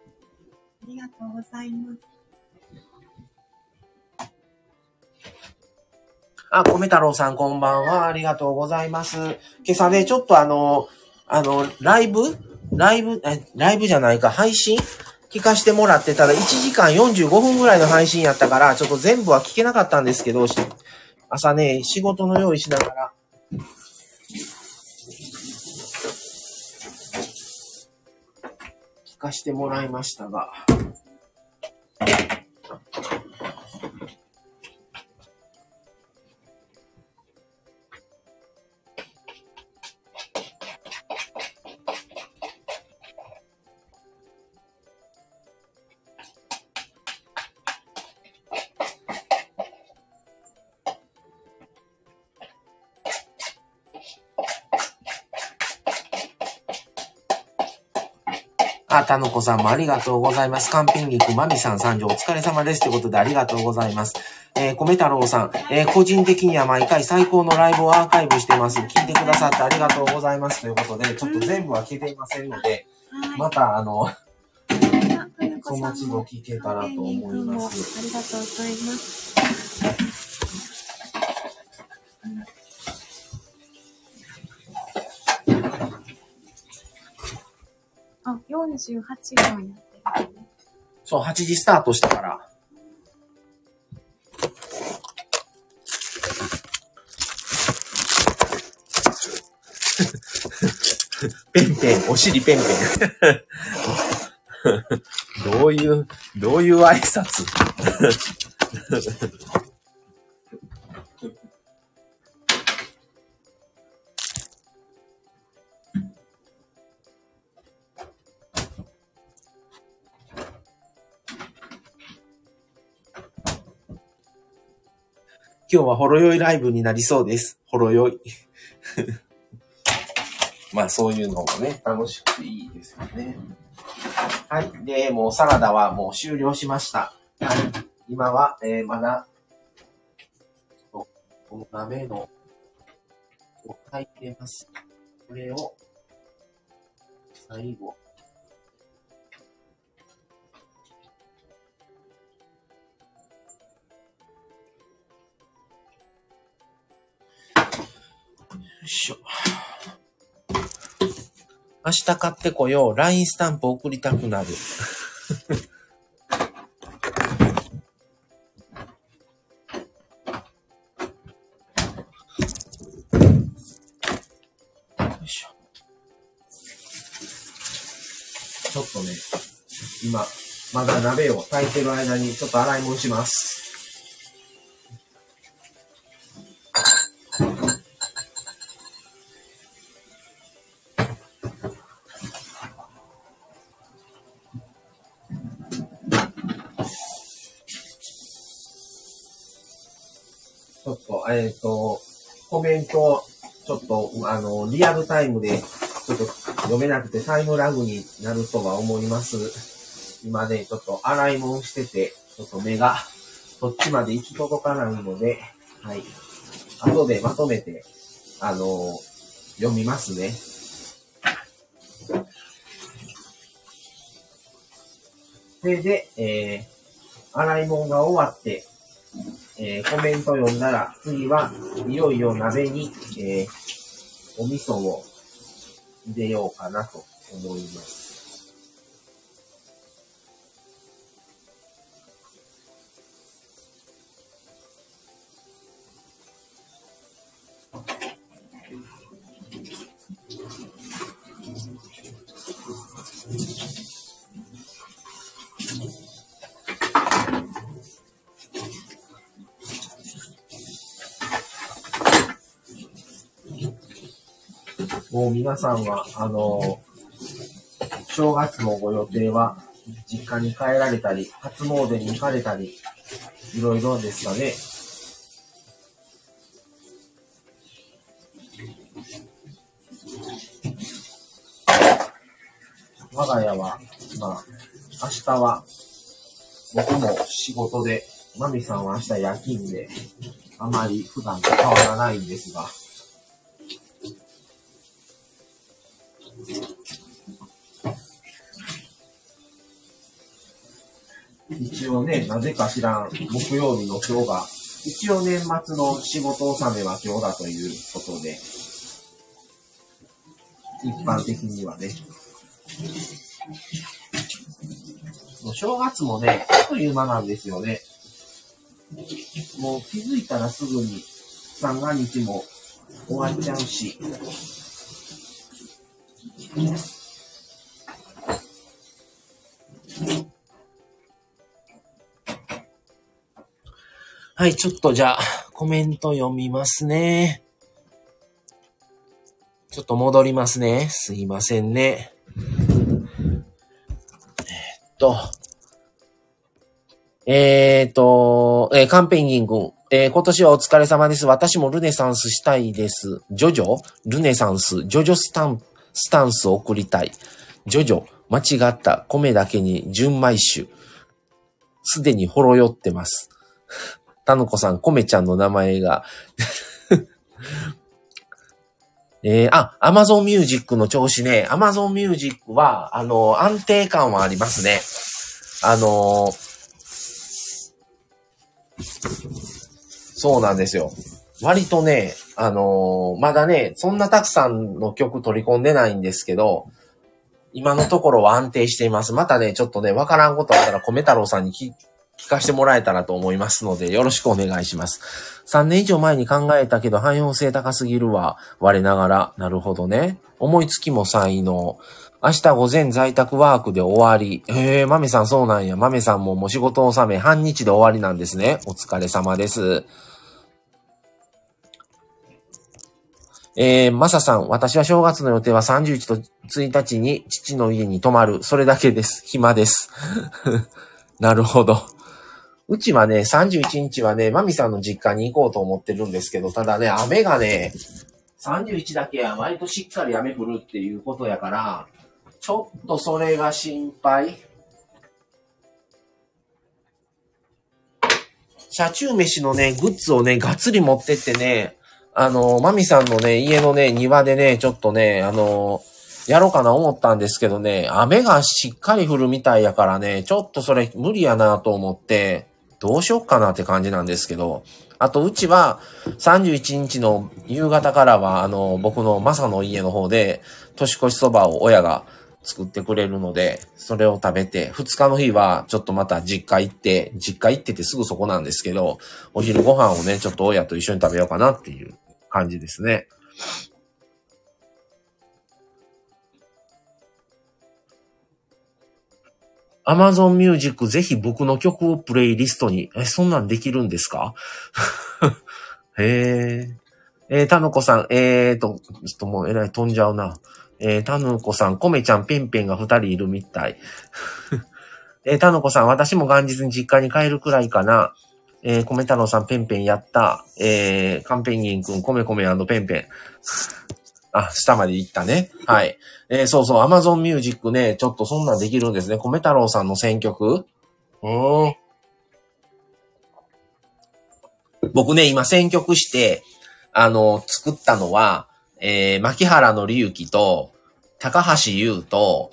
りがとうございます。あ、米太郎さんこんばんは。ありがとうございます。今朝ね、ちょっとあの、あの、ライブライブ、え、ライブじゃないか、配信聞かしてもらってたら1時間45分ぐらいの配信やったから、ちょっと全部は聞けなかったんですけど、朝ね、仕事の用意しながら、聞かしてもらいましたが、あ、たのこさんもありがとうございます。カンピン肉、まみさん参上お疲れ様です。ということでありがとうございます。えー、米太郎さん、えー、個人的には毎回最高のライブをアーカイブしてます。聞いてくださってありがとうございます。ということで、ちょっと全部は聞けていませんので、また、あの、その都度聞けたらと思います。ありがとうございます。あ、48分やってる、ね。そう、8時スタートしたから。ペンペン、お尻ペンペン。どういう、どういう挨拶？今日はほろ酔いライブになりそうです。ほろ酔い。まあそういうのもね、楽しくていいですよね。はい。で、もうサラダはもう終了しました。はい。今は、えー、まだ、この鍋の、を炊いてます。これを、最後、いしょ。明日買ってこよう。LINE スタンプ送りたくなる。ちょっとね、今、まだ鍋を炊いてる間にちょっと洗い物します。えっ、と、コメント、ちょっと、あの、リアルタイムで、ちょっと読めなくてタイムラグになるとは思います。今ね、ちょっと洗い物してて、ちょっと目が、そっちまで行き届かないので、はい。後でまとめて、あの、読みますね。それで、えー、洗い物が終わって、えーコメント読んだら、次はいよいよ鍋に、えーお味噌を入れようかなと思います。皆さんは、あの、正月のご予定は、実家に帰られたり、初詣に行かれたり、いろいろですかね。我が家は、まあ、明日は、僕も仕事で、マミさんは明日夜勤で、あまり普段と変わらないんですが、なぜか知らん、木曜日の今日が、一応年末の仕事納めは今日だということで、一般的にはね。もう正月もね、あっという間なんですよね。もう気づいたらすぐに三が日も終わっちゃうし。はい、ちょっとじゃあ、コメント読みますね。ちょっと戻りますね。すいませんね。えーっと。えーっと、えーカンペンギン君。えー今年はお疲れ様です。私もルネサンスしたいです。ジョジョ？ルネサンス、ジョジョスタン、スタンスを送りたい。ジョジョ、間違った。米だけに純米酒。すでにほろ酔ってます。たのこさん、コメちゃんの名前が。えー、あ、アマゾンミュージックの調子ね。アマゾンミュージックは、あの、安定感はありますね。あのそうなんですよ。割とね、あのまだね、そんなたくさんの曲取り込んでないんですけど、今のところは安定しています。またね、ちょっとね、わからんことあったら、米太郎さんに聞聞かせてもらえたらと思いますので、よろしくお願いします。3年以上前に考えたけど、汎用性高すぎるわ。我ながら。なるほどね。思いつきも才能。明日午前在宅ワークで終わり。へえ、マメさんそうなんや。マメさんももう仕事納め、半日で終わりなんですね。お疲れ様です。えー、マサさん、私は正月の予定は31と1日に父の家に泊まる。それだけです。暇です。なるほど。うちはね、31日はね、マミさんの実家に行こうと思ってるんですけど、ただね、雨がね、31だけは割としっかり雨降るっていうことやから、ちょっとそれが心配。車中飯のね、グッズをね、がっつり持ってってね、あの、マミさんのね、家のね、庭でね、ちょっとね、あの、やろうかな思ったんですけどね、雨がしっかり降るみたいやからね、ちょっとそれ無理やなと思って、どうしよっかなって感じなんですけど、あとうちは31日の夕方からは、あの、僕のマサの家の方で、年越しそばを親が作ってくれるので、それを食べて、2日の日はちょっとまた実家行って、実家行っててすぐそこなんですけど、お昼ご飯をね、ちょっと親と一緒に食べようかなっていう感じですね。Amazon Music ぜひ僕の曲をプレイリストに。え、そんなんできるんですか？へえ。えー、たぬこさん、えーと、ちょっともうえらい飛んじゃうな。えー、たぬこさん、こめちゃん、ぺんぺんが二人いるみたい。えー、たぬこさん、私も元日に実家に帰るくらいかな。えー、米太郎さん、ペンペンやった。えー、カンペンギンくん、コメコメペンペン。あ、下まで行ったね。はい。えー、そうそう、アマゾンミュージックね、ちょっとそんなんできるんですね。米太郎さんの選曲うーん。僕ね、今選曲して、あの、作ったのは、えー、牧原のりゆきと、高橋優と、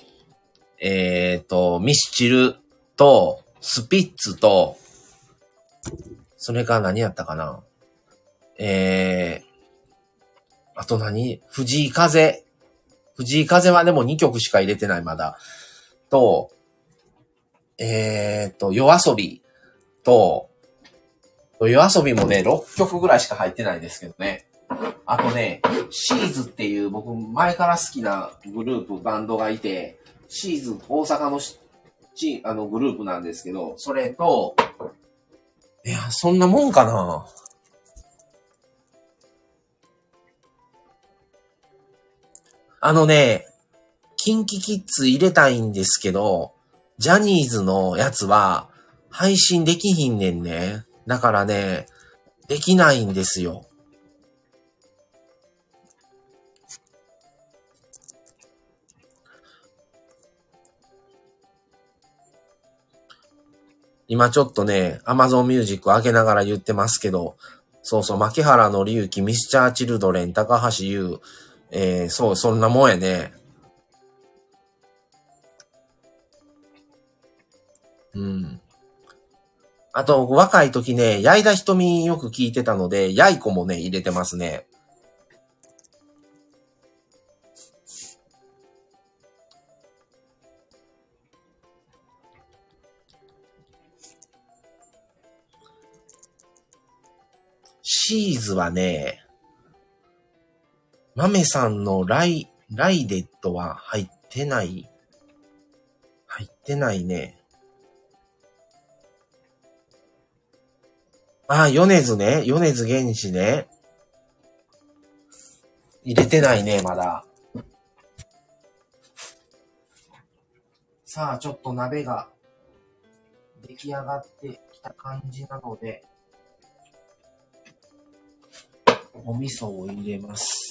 えっ、と、ミスチルと、スピッツと、それから何やったかなえー、あと何？藤井風。藤井風はでも2曲しか入れてない、まだ。と、えーと、夜遊びと、夜遊びもね、6曲ぐらいしか入ってないですけどね。あとね、シーズっていう僕前から好きなグループ、バンドがいて、シーズ大阪のちあのグループなんですけど、それと、いや、そんなもんかなあのね、キンキキッズ入れたいんですけど、ジャニーズのやつは配信できひんねんね。だからね、できないんですよ。今ちょっとね、Amazon Music 開けながら言ってますけど、そうそう、牧原のりゆき、ミスチャーチルドレン、高橋優、えー、そう、そんなもんやね。うん。あと、若い時ね、矢井田瞳よく聞いてたので、やいこもね、入れてますね。シーズはね、マメさんのライ、ライデットは入ってない。入ってないね。あ、米津ね。米津玄師ね。入れてないね、まだ。さあ、ちょっと鍋が出来上がってきた感じなので、お味噌を入れます。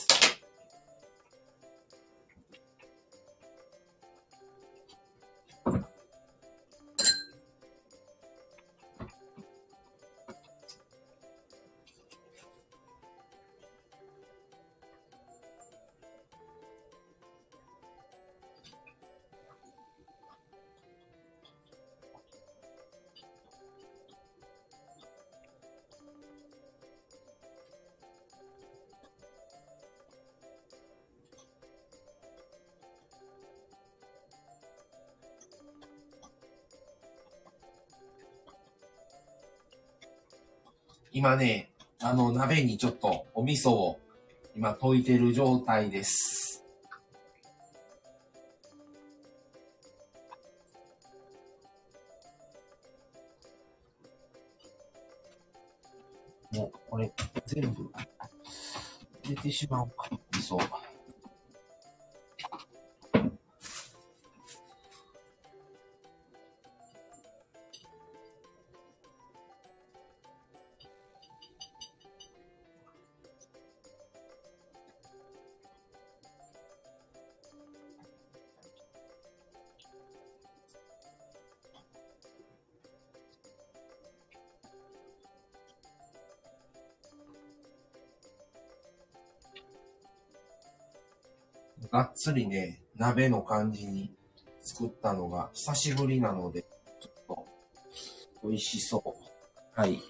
今ね、あの、鍋にちょっとお味噌を今溶いてる状態です。もう、これ、全部、入れてしまおうか、味噌。つりね、鍋の感じに作ったのが久しぶりなので、ちょっと美味しそう。はい。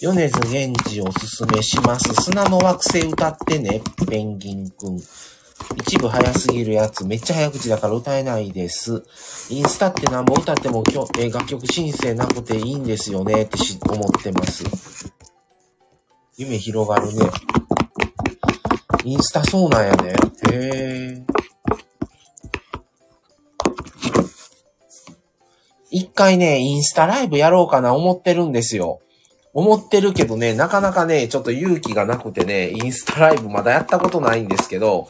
米津玄師おすすめします。砂の惑星歌ってね、ペンギンくん。一部早すぎるやつ、めっちゃ早口だから歌えないです。インスタってなんぼ歌ってもきょ、えー楽曲申請なくていいんですよねって思ってます。夢広がるね。インスタそうなんやね。へえ。一回ね、インスタライブやろうかな思ってるんですよ。思ってるけどね、なかなかね、ちょっと勇気がなくてね、インスタライブまだやったことないんですけど、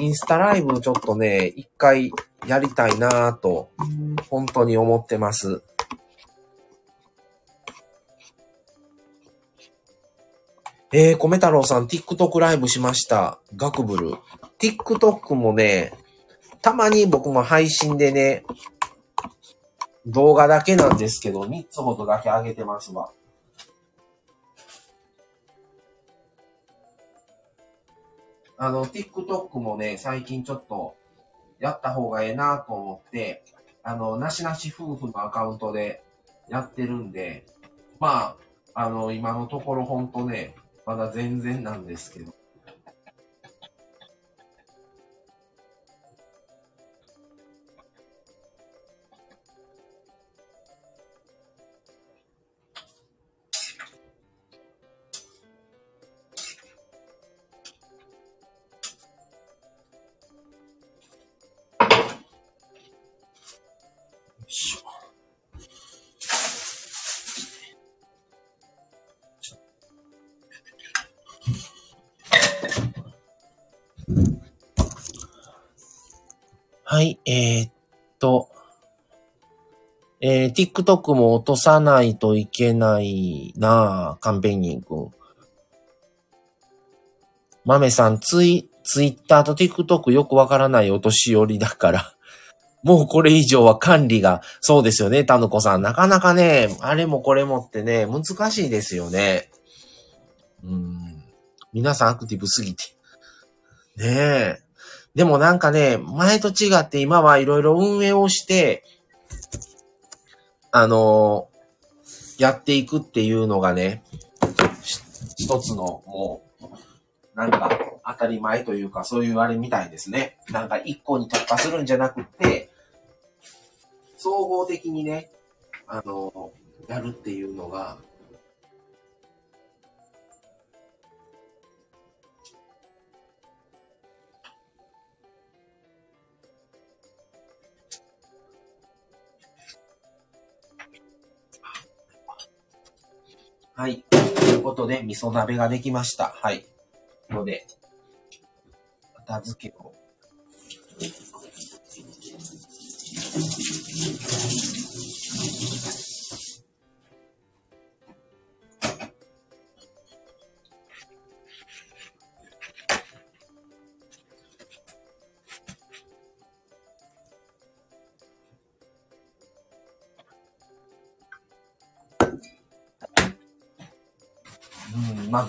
インスタライブちょっとね、一回やりたいなぁと、本当に思ってます。えー、米太郎さん、TikTok ライブしました。ガクブル。TikTok もね、たまに僕も配信でね、動画だけなんですけど、3つほどだけ上げてますわ。あの、TikTok もね、最近ちょっと、やった方がええなと思って、あの、なしなし夫婦のアカウントでやってるんで、まあ、あの、今のところほんとね、まだ全然なんですけど。い、えー、っと、えー、TikTok も落とさないといけないなぁ、カンペンギンくん。マメさん、ツイ、ツイッターと TikTok よくわからないお年寄りだから、もうこれ以上は管理が、そうですよね、タヌコさん。なかなかね、あれもこれもってね、難しいですよね。うん。皆さんアクティブすぎて。ねえ。でもなんかね、前と違って今はいろいろ運営をして、あのやっていくっていうのがね、一つのもう、なんか当たり前というかそういうあれみたいですね。なんか一個に特化するんじゃなくて、総合的にね、あのやるっていうのが、はい。ということで、味噌鍋ができました。はい。ので、片付けを。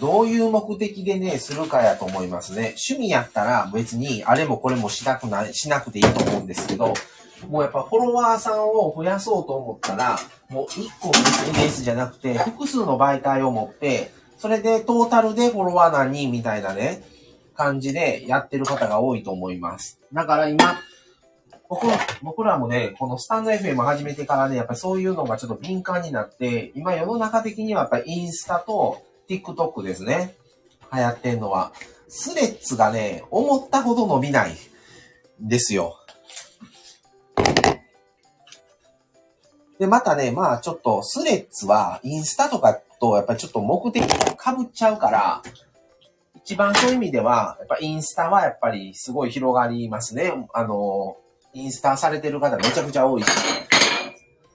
どういう目的でね、するかやと思いますね。趣味やったら別にあれもこれもしなくない、しなくていいと思うんですけど、もうやっぱフォロワーさんを増やそうと思ったら、もう1個の SNS じゃなくて、複数の媒体を持って、それでトータルでフォロワー何人みたいなね、感じでやってる方が多いと思います。だから今、僕僕らもね、このスタンド FM 始めてからね、やっぱりそういうのがちょっと敏感になって、今世の中的にはやっぱりインスタと TikTok ですね。流行ってんのは。スレッズがね、思ったほど伸びないですよ。で、またね、まあちょっとスレッズはインスタとかとやっぱりちょっと目的が被っちゃうから、一番そういう意味では、やっぱインスタはやっぱりすごい広がりますね。あの、インスタされてる方めちゃくちゃ多いし。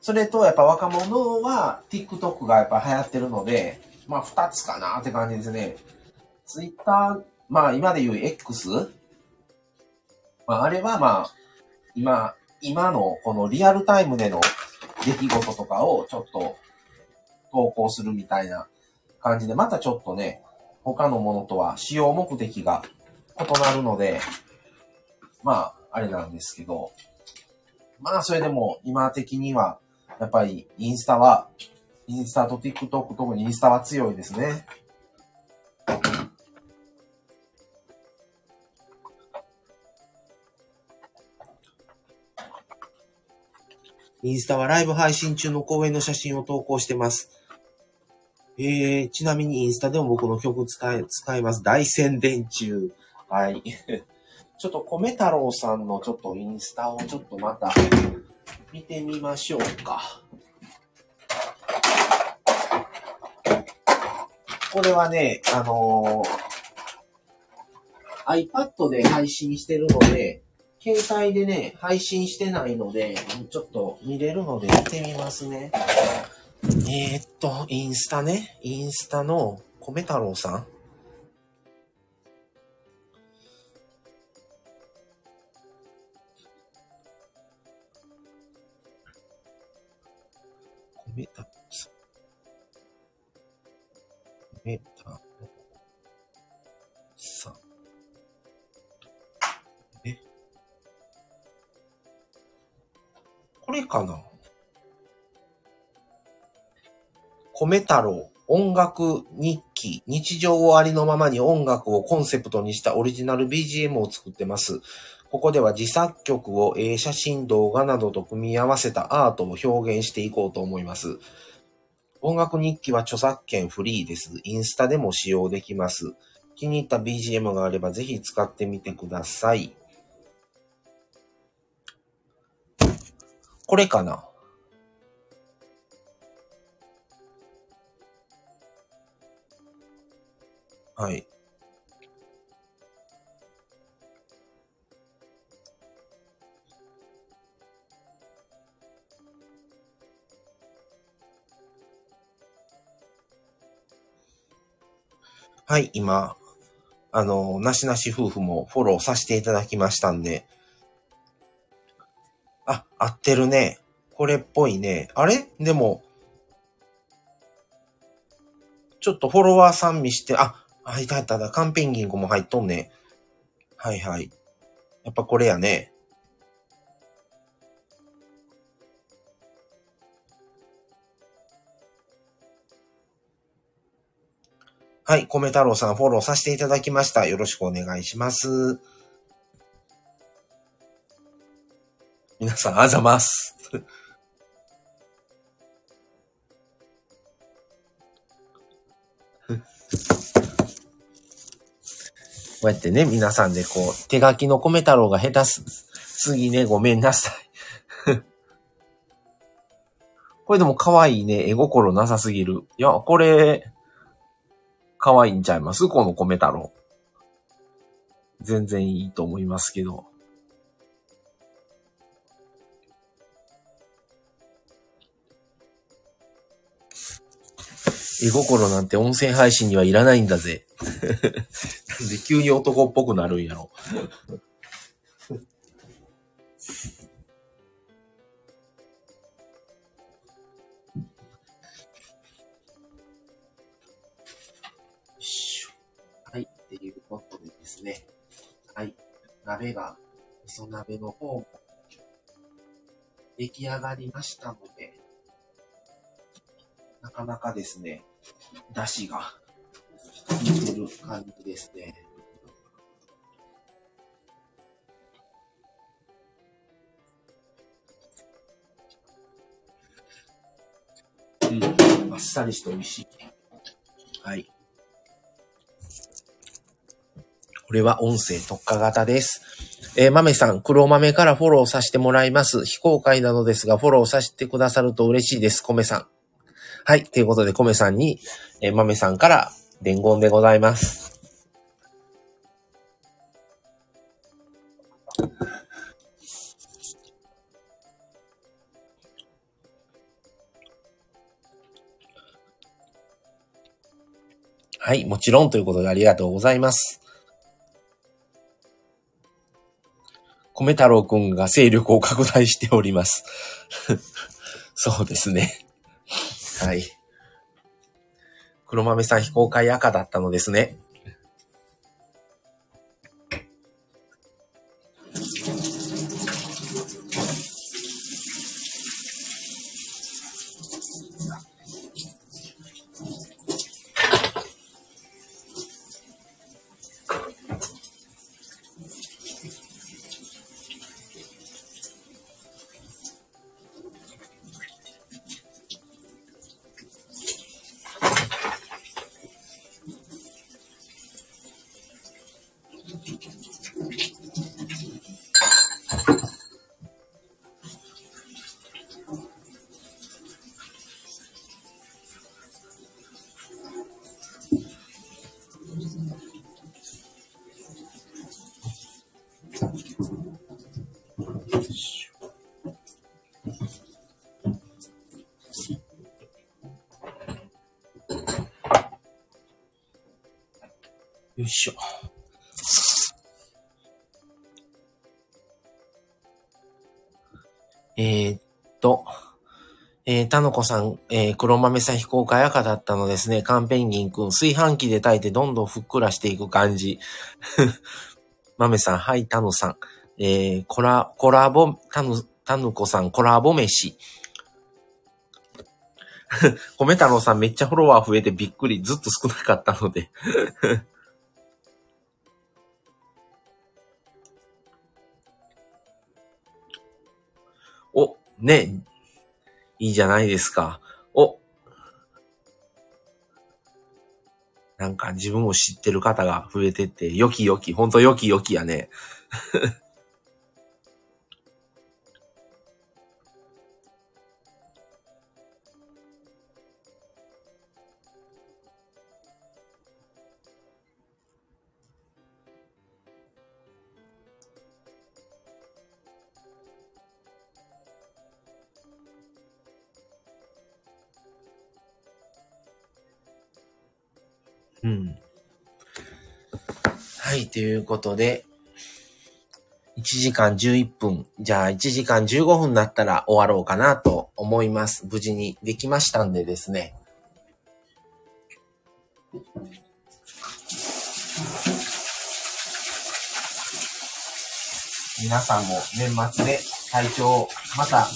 それとやっぱ若者は TikTok がやっぱ流行ってるので、まあ二つかなって感じですね。Twitter、まあ今で言う X? まああれはまあ、今、今のこのリアルタイムでの出来事とかをちょっと投稿するみたいな感じで、またちょっとね、他のものとは使用目的が異なるので、まあ、あれなんですけど、まあ、それでも今的には、やっぱりインスタは、インスタと TikTok、特にインスタは強いですね。インスタはライブ配信中の公演の写真を投稿してます。えー、ちなみにインスタでも僕の曲使い、使います。大宣伝中。はい。ちょっと米太郎さんのちょっとインスタをちょっとまた見てみましょうか。これはね、あのー iPad で配信してるので、携帯でね、配信してないので、ちょっと見れるので見てみますね。えー、っと、インスタね。インスタの米太郎さん。米太郎さ。え？これかな？米太郎音楽日記、日常をありのままに音楽をコンセプトにしたオリジナル BGM を作ってます。ここでは自作曲を、え写真、動画などと組み合わせたアートを表現していこうと思います。音楽日記は著作権フリーです。インスタでも使用できます。気に入った BGM があればぜひ使ってみてください。これかな？はい。はい、今、あの、なしなし夫婦もフォローさせていただきましたんで。あ、合ってるね。これっぽいね。あれ？でも、ちょっとフォロワーさん見して、あ、入った入っただ。カンペンギングも入っとんね。はいはい。やっぱこれやね。はい、米太郎さんフォローさせていただきました。よろしくお願いします。皆さん、あざます。こうやってね、皆さんでこう、手書きの米太郎が下手す。次ね、ごめんなさい。これでも可愛いね、絵心なさすぎる。いや、これ、可愛いんちゃいます？この米太郎。全然いいと思いますけど。絵心なんて音声配信にはいらないんだぜ。なんで急に男っぽくなるんやろ。鍋が、味噌鍋の方も出来上がりましたので、なかなかですね、出汁が効いてる感じですね。うん、あっさりして美味しい。はい。これは音声特化型です。えー、豆さん、黒豆からフォローさせてもらいます。非公開なのですが、フォローさせてくださると嬉しいです。米さん。はい。ということで、米さんに、えー、豆さんから伝言でございます。はい。もちろんということでありがとうございます。米太郎くんが勢力を拡大しております。そうですね。はい。黒豆さん非公開赤だったのですね。よいしょ。えー、っと、えー、たのこさん、えー、黒豆さん非公開赤だったのですね。カンペンギンくん、炊飯器で炊いてどんどんふっくらしていく感じ。豆さん、はい、たぬさん。えー、コラ、コラボ、たぬ、たぬこさん、コラボ飯。米太郎さんめっちゃフォロワー増えてびっくり。ずっと少なかったのでね、いいじゃないですか。お、なんか自分を知ってる方が増えてって、良き良き、ほんとよき良きやね。うん。はい、ということで、1時間11分、じゃあ1時間15分になったら終わろうかなと思います。無事にできましたんでですね。皆さんも年末で体調、また、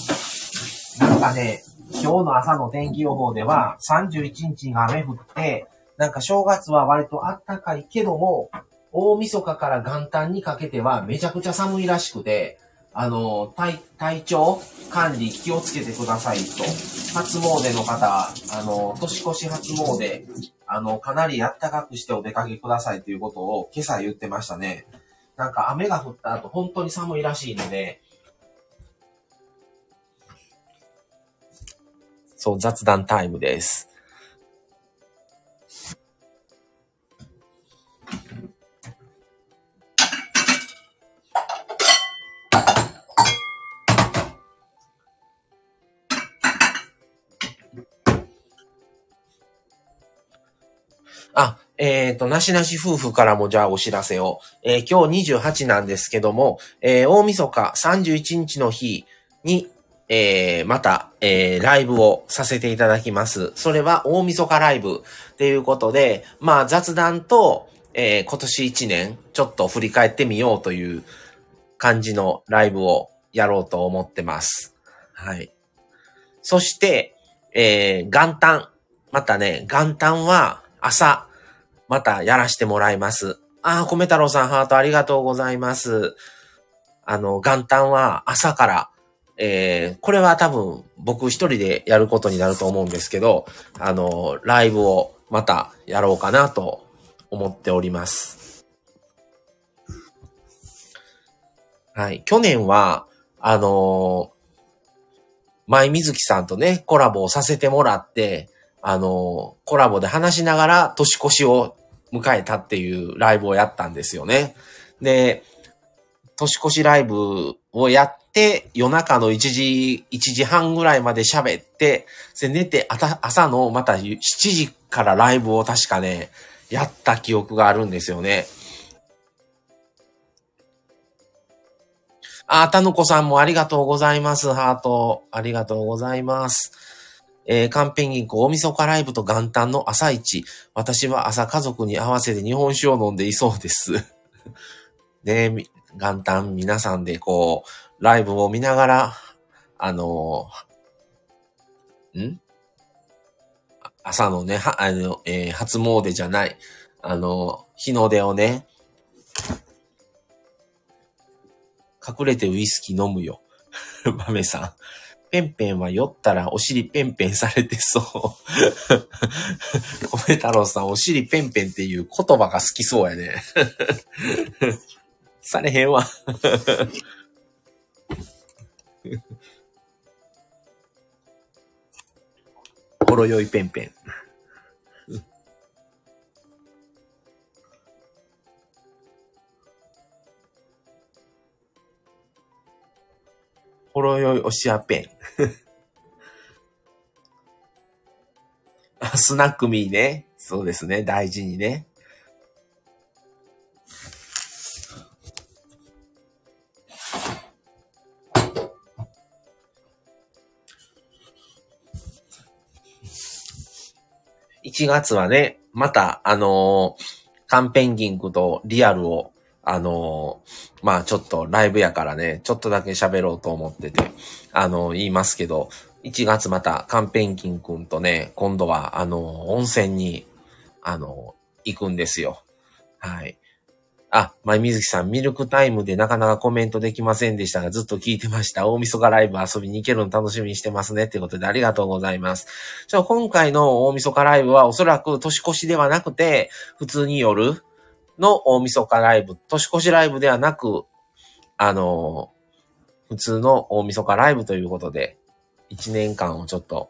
なんかね、今日の朝の天気予報では31日が雨降って、なんか正月は割と暖かいけども、大晦日から元旦にかけてはめちゃくちゃ寒いらしくて、あの、体、体調管理気をつけてくださいと。初詣の方、あの、年越し初詣、あの、かなり暖かくしてお出かけくださいということを今朝言ってましたね。なんか雨が降った後本当に寒いらしいので、そう、雑談タイムです。っ、と、なしなし夫婦からもじゃあお知らせを。えー、今日28なんですけども、えー、大晦日31日の日に、えー、また、えー、ライブをさせていただきます。それは大晦日ライブっていうことで、まあ雑談と、えー、今年1年ちょっと振り返ってみようという感じのライブをやろうと思ってます。はい。そして、えー、元旦。またね、元旦は朝、またやらしてもらいます。ああ、米太郎さんハートありがとうございます。あの、元旦は朝から、えー、これは多分僕一人でやることになると思うんですけど、あの、ライブをまたやろうかなと思っております。はい。去年は、あのー、舞水木さんとね、コラボをさせてもらって、あの、コラボで話しながら年越しを迎えたっていうライブをやったんですよね。で、年越しライブをやって、夜中の1時、1時半ぐらいまで喋って、で寝て、朝のまた7時からライブを確かね、やった記憶があるんですよね。あ、たぬこさんもありがとうございます。ハート。ありがとうございます。えー、カンペン銀行大晦日ライブと元旦の朝一。私は朝家族に合わせて日本酒を飲んでいそうです。ね元旦皆さんでこう、ライブを見ながら、あのー、ん？朝のね、は、あの、えー、初詣じゃない、あの、日の出をね、隠れてウイスキー飲むよ。豆さん。ペンペンは酔ったらお尻ペンペンされてそう。米太郎さん、お尻ペンペンっていう言葉が好きそうやね。されへんわ。ほろ酔いペンペン。ろよいおしあぺん。スナックミーね。そうですね。大事にね。1月はね、また、あのー、カンペンギングとリアルをあのー、まあちょっとライブやからね、ちょっとだけ喋ろうと思ってて、あのー、言いますけど、1月またカンペンギン君とね、今度は、あの温泉に、あの行くんですよ。はい。あ、まみずきさん、ミルクタイムでなかなかコメントできませんでしたが、ずっと聞いてました。大晦日ライブ遊びに行けるの楽しみにしてますね。っていうことでありがとうございます。じゃ今回の大晦日ライブはおそらく年越しではなくて、普通に夜の大晦日ライブ、年越しライブではなく、あの、普通の大晦日ライブということで、一年間をちょっと、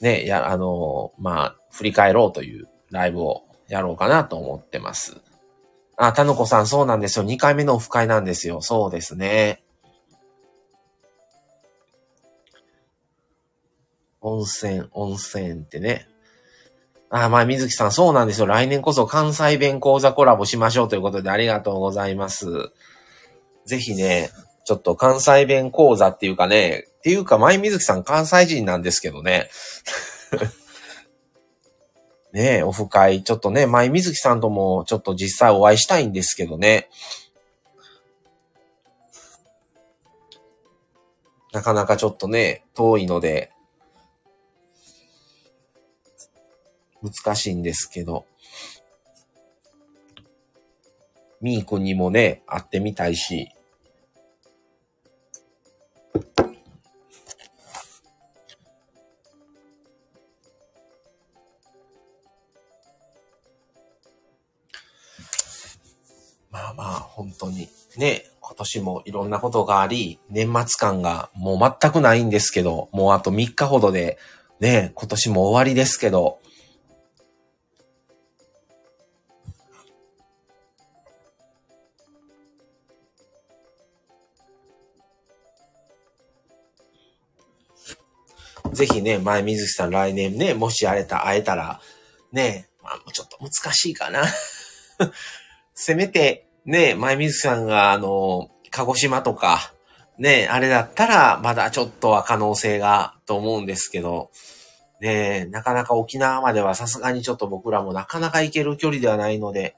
ね、や、あの、まあ、振り返ろうというライブをやろうかなと思ってます。あ、たぬこさん、そうなんですよ。2回目のオフ会なんですよ。そうですね。温泉、温泉ってね。あ、まあ、水木さん、そうなんですよ。来年こそ関西弁講座コラボしましょうということでありがとうございます。ぜひね、ちょっと関西弁講座っていうかね、っていうか、前水木さん関西人なんですけどね。ねえ、オフ会、ちょっとね、前水木さんともちょっと実際お会いしたいんですけどね。なかなかちょっとね、遠いので、難しいんですけど。みーくんにもね、会ってみたいし。まあまあ、本当に。ね、今年もいろんなことがあり、年末感がもう全くないんですけど、もうあと3日ほどで、ね、今年も終わりですけど、ぜひね、前水木さん来年ね、もし会えた、会えたら、ね、まあ、ちょっと難しいかな。せめて、ね、前水木さんが、あの、鹿児島とか、ね、あれだったら、まだちょっとは可能性が、と思うんですけど、ね、なかなか沖縄まではさすがにちょっと僕らもなかなか行ける距離ではないので、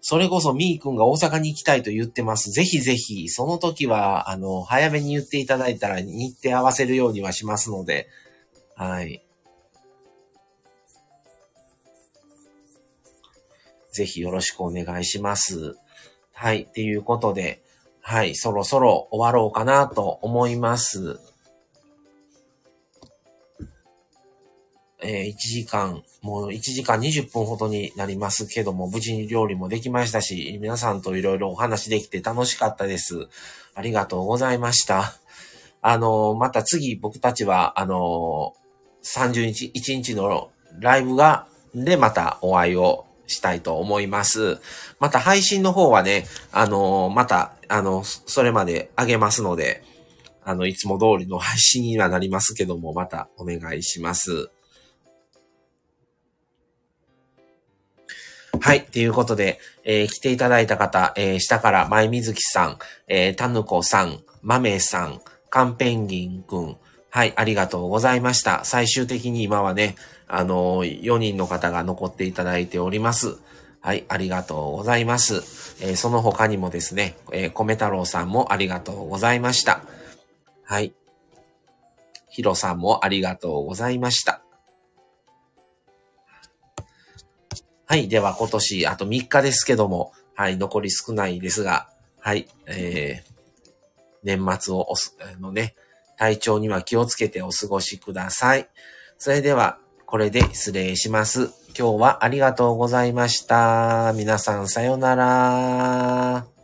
それこそみーくんが大阪に行きたいと言ってます。ぜひぜひ、その時は、あの、早めに言っていただいたら日程合わせるようにはしますので、はい。ぜひよろしくお願いします。はい。っていうことで、はい。そろそろ終わろうかなと思います。えー、1時間、もう1時間20分ほどになりますけども、無事に料理もできましたし、皆さんといろいろお話できて楽しかったです。ありがとうございました。あのー、また次僕たちは、あのー、30日、1日のライブが、でまたお会いをしたいと思います。また配信の方はね、あのー、また、あの、それまであげますので、あの、いつも通りの配信にはなりますけども、またお願いします。はい。ということで、えー、来ていただいた方、えー、下から、まいみずきさん、えー、たぬこさん、まめさん、かんぺんぎんくん、はい、ありがとうございました。最終的に今はね、あの、4人の方が残っていただいております。はい、ありがとうございます。えー、その他にもですね、えー、米太郎さんもありがとうございました。はい。ヒロさんもありがとうございました。はい。では今年あと3日ですけども、はい。残り少ないですが、はい。えー、年末をおす、あのね、体調には気をつけてお過ごしください。それでは、これで失礼します。今日はありがとうございました。皆さんさようなら。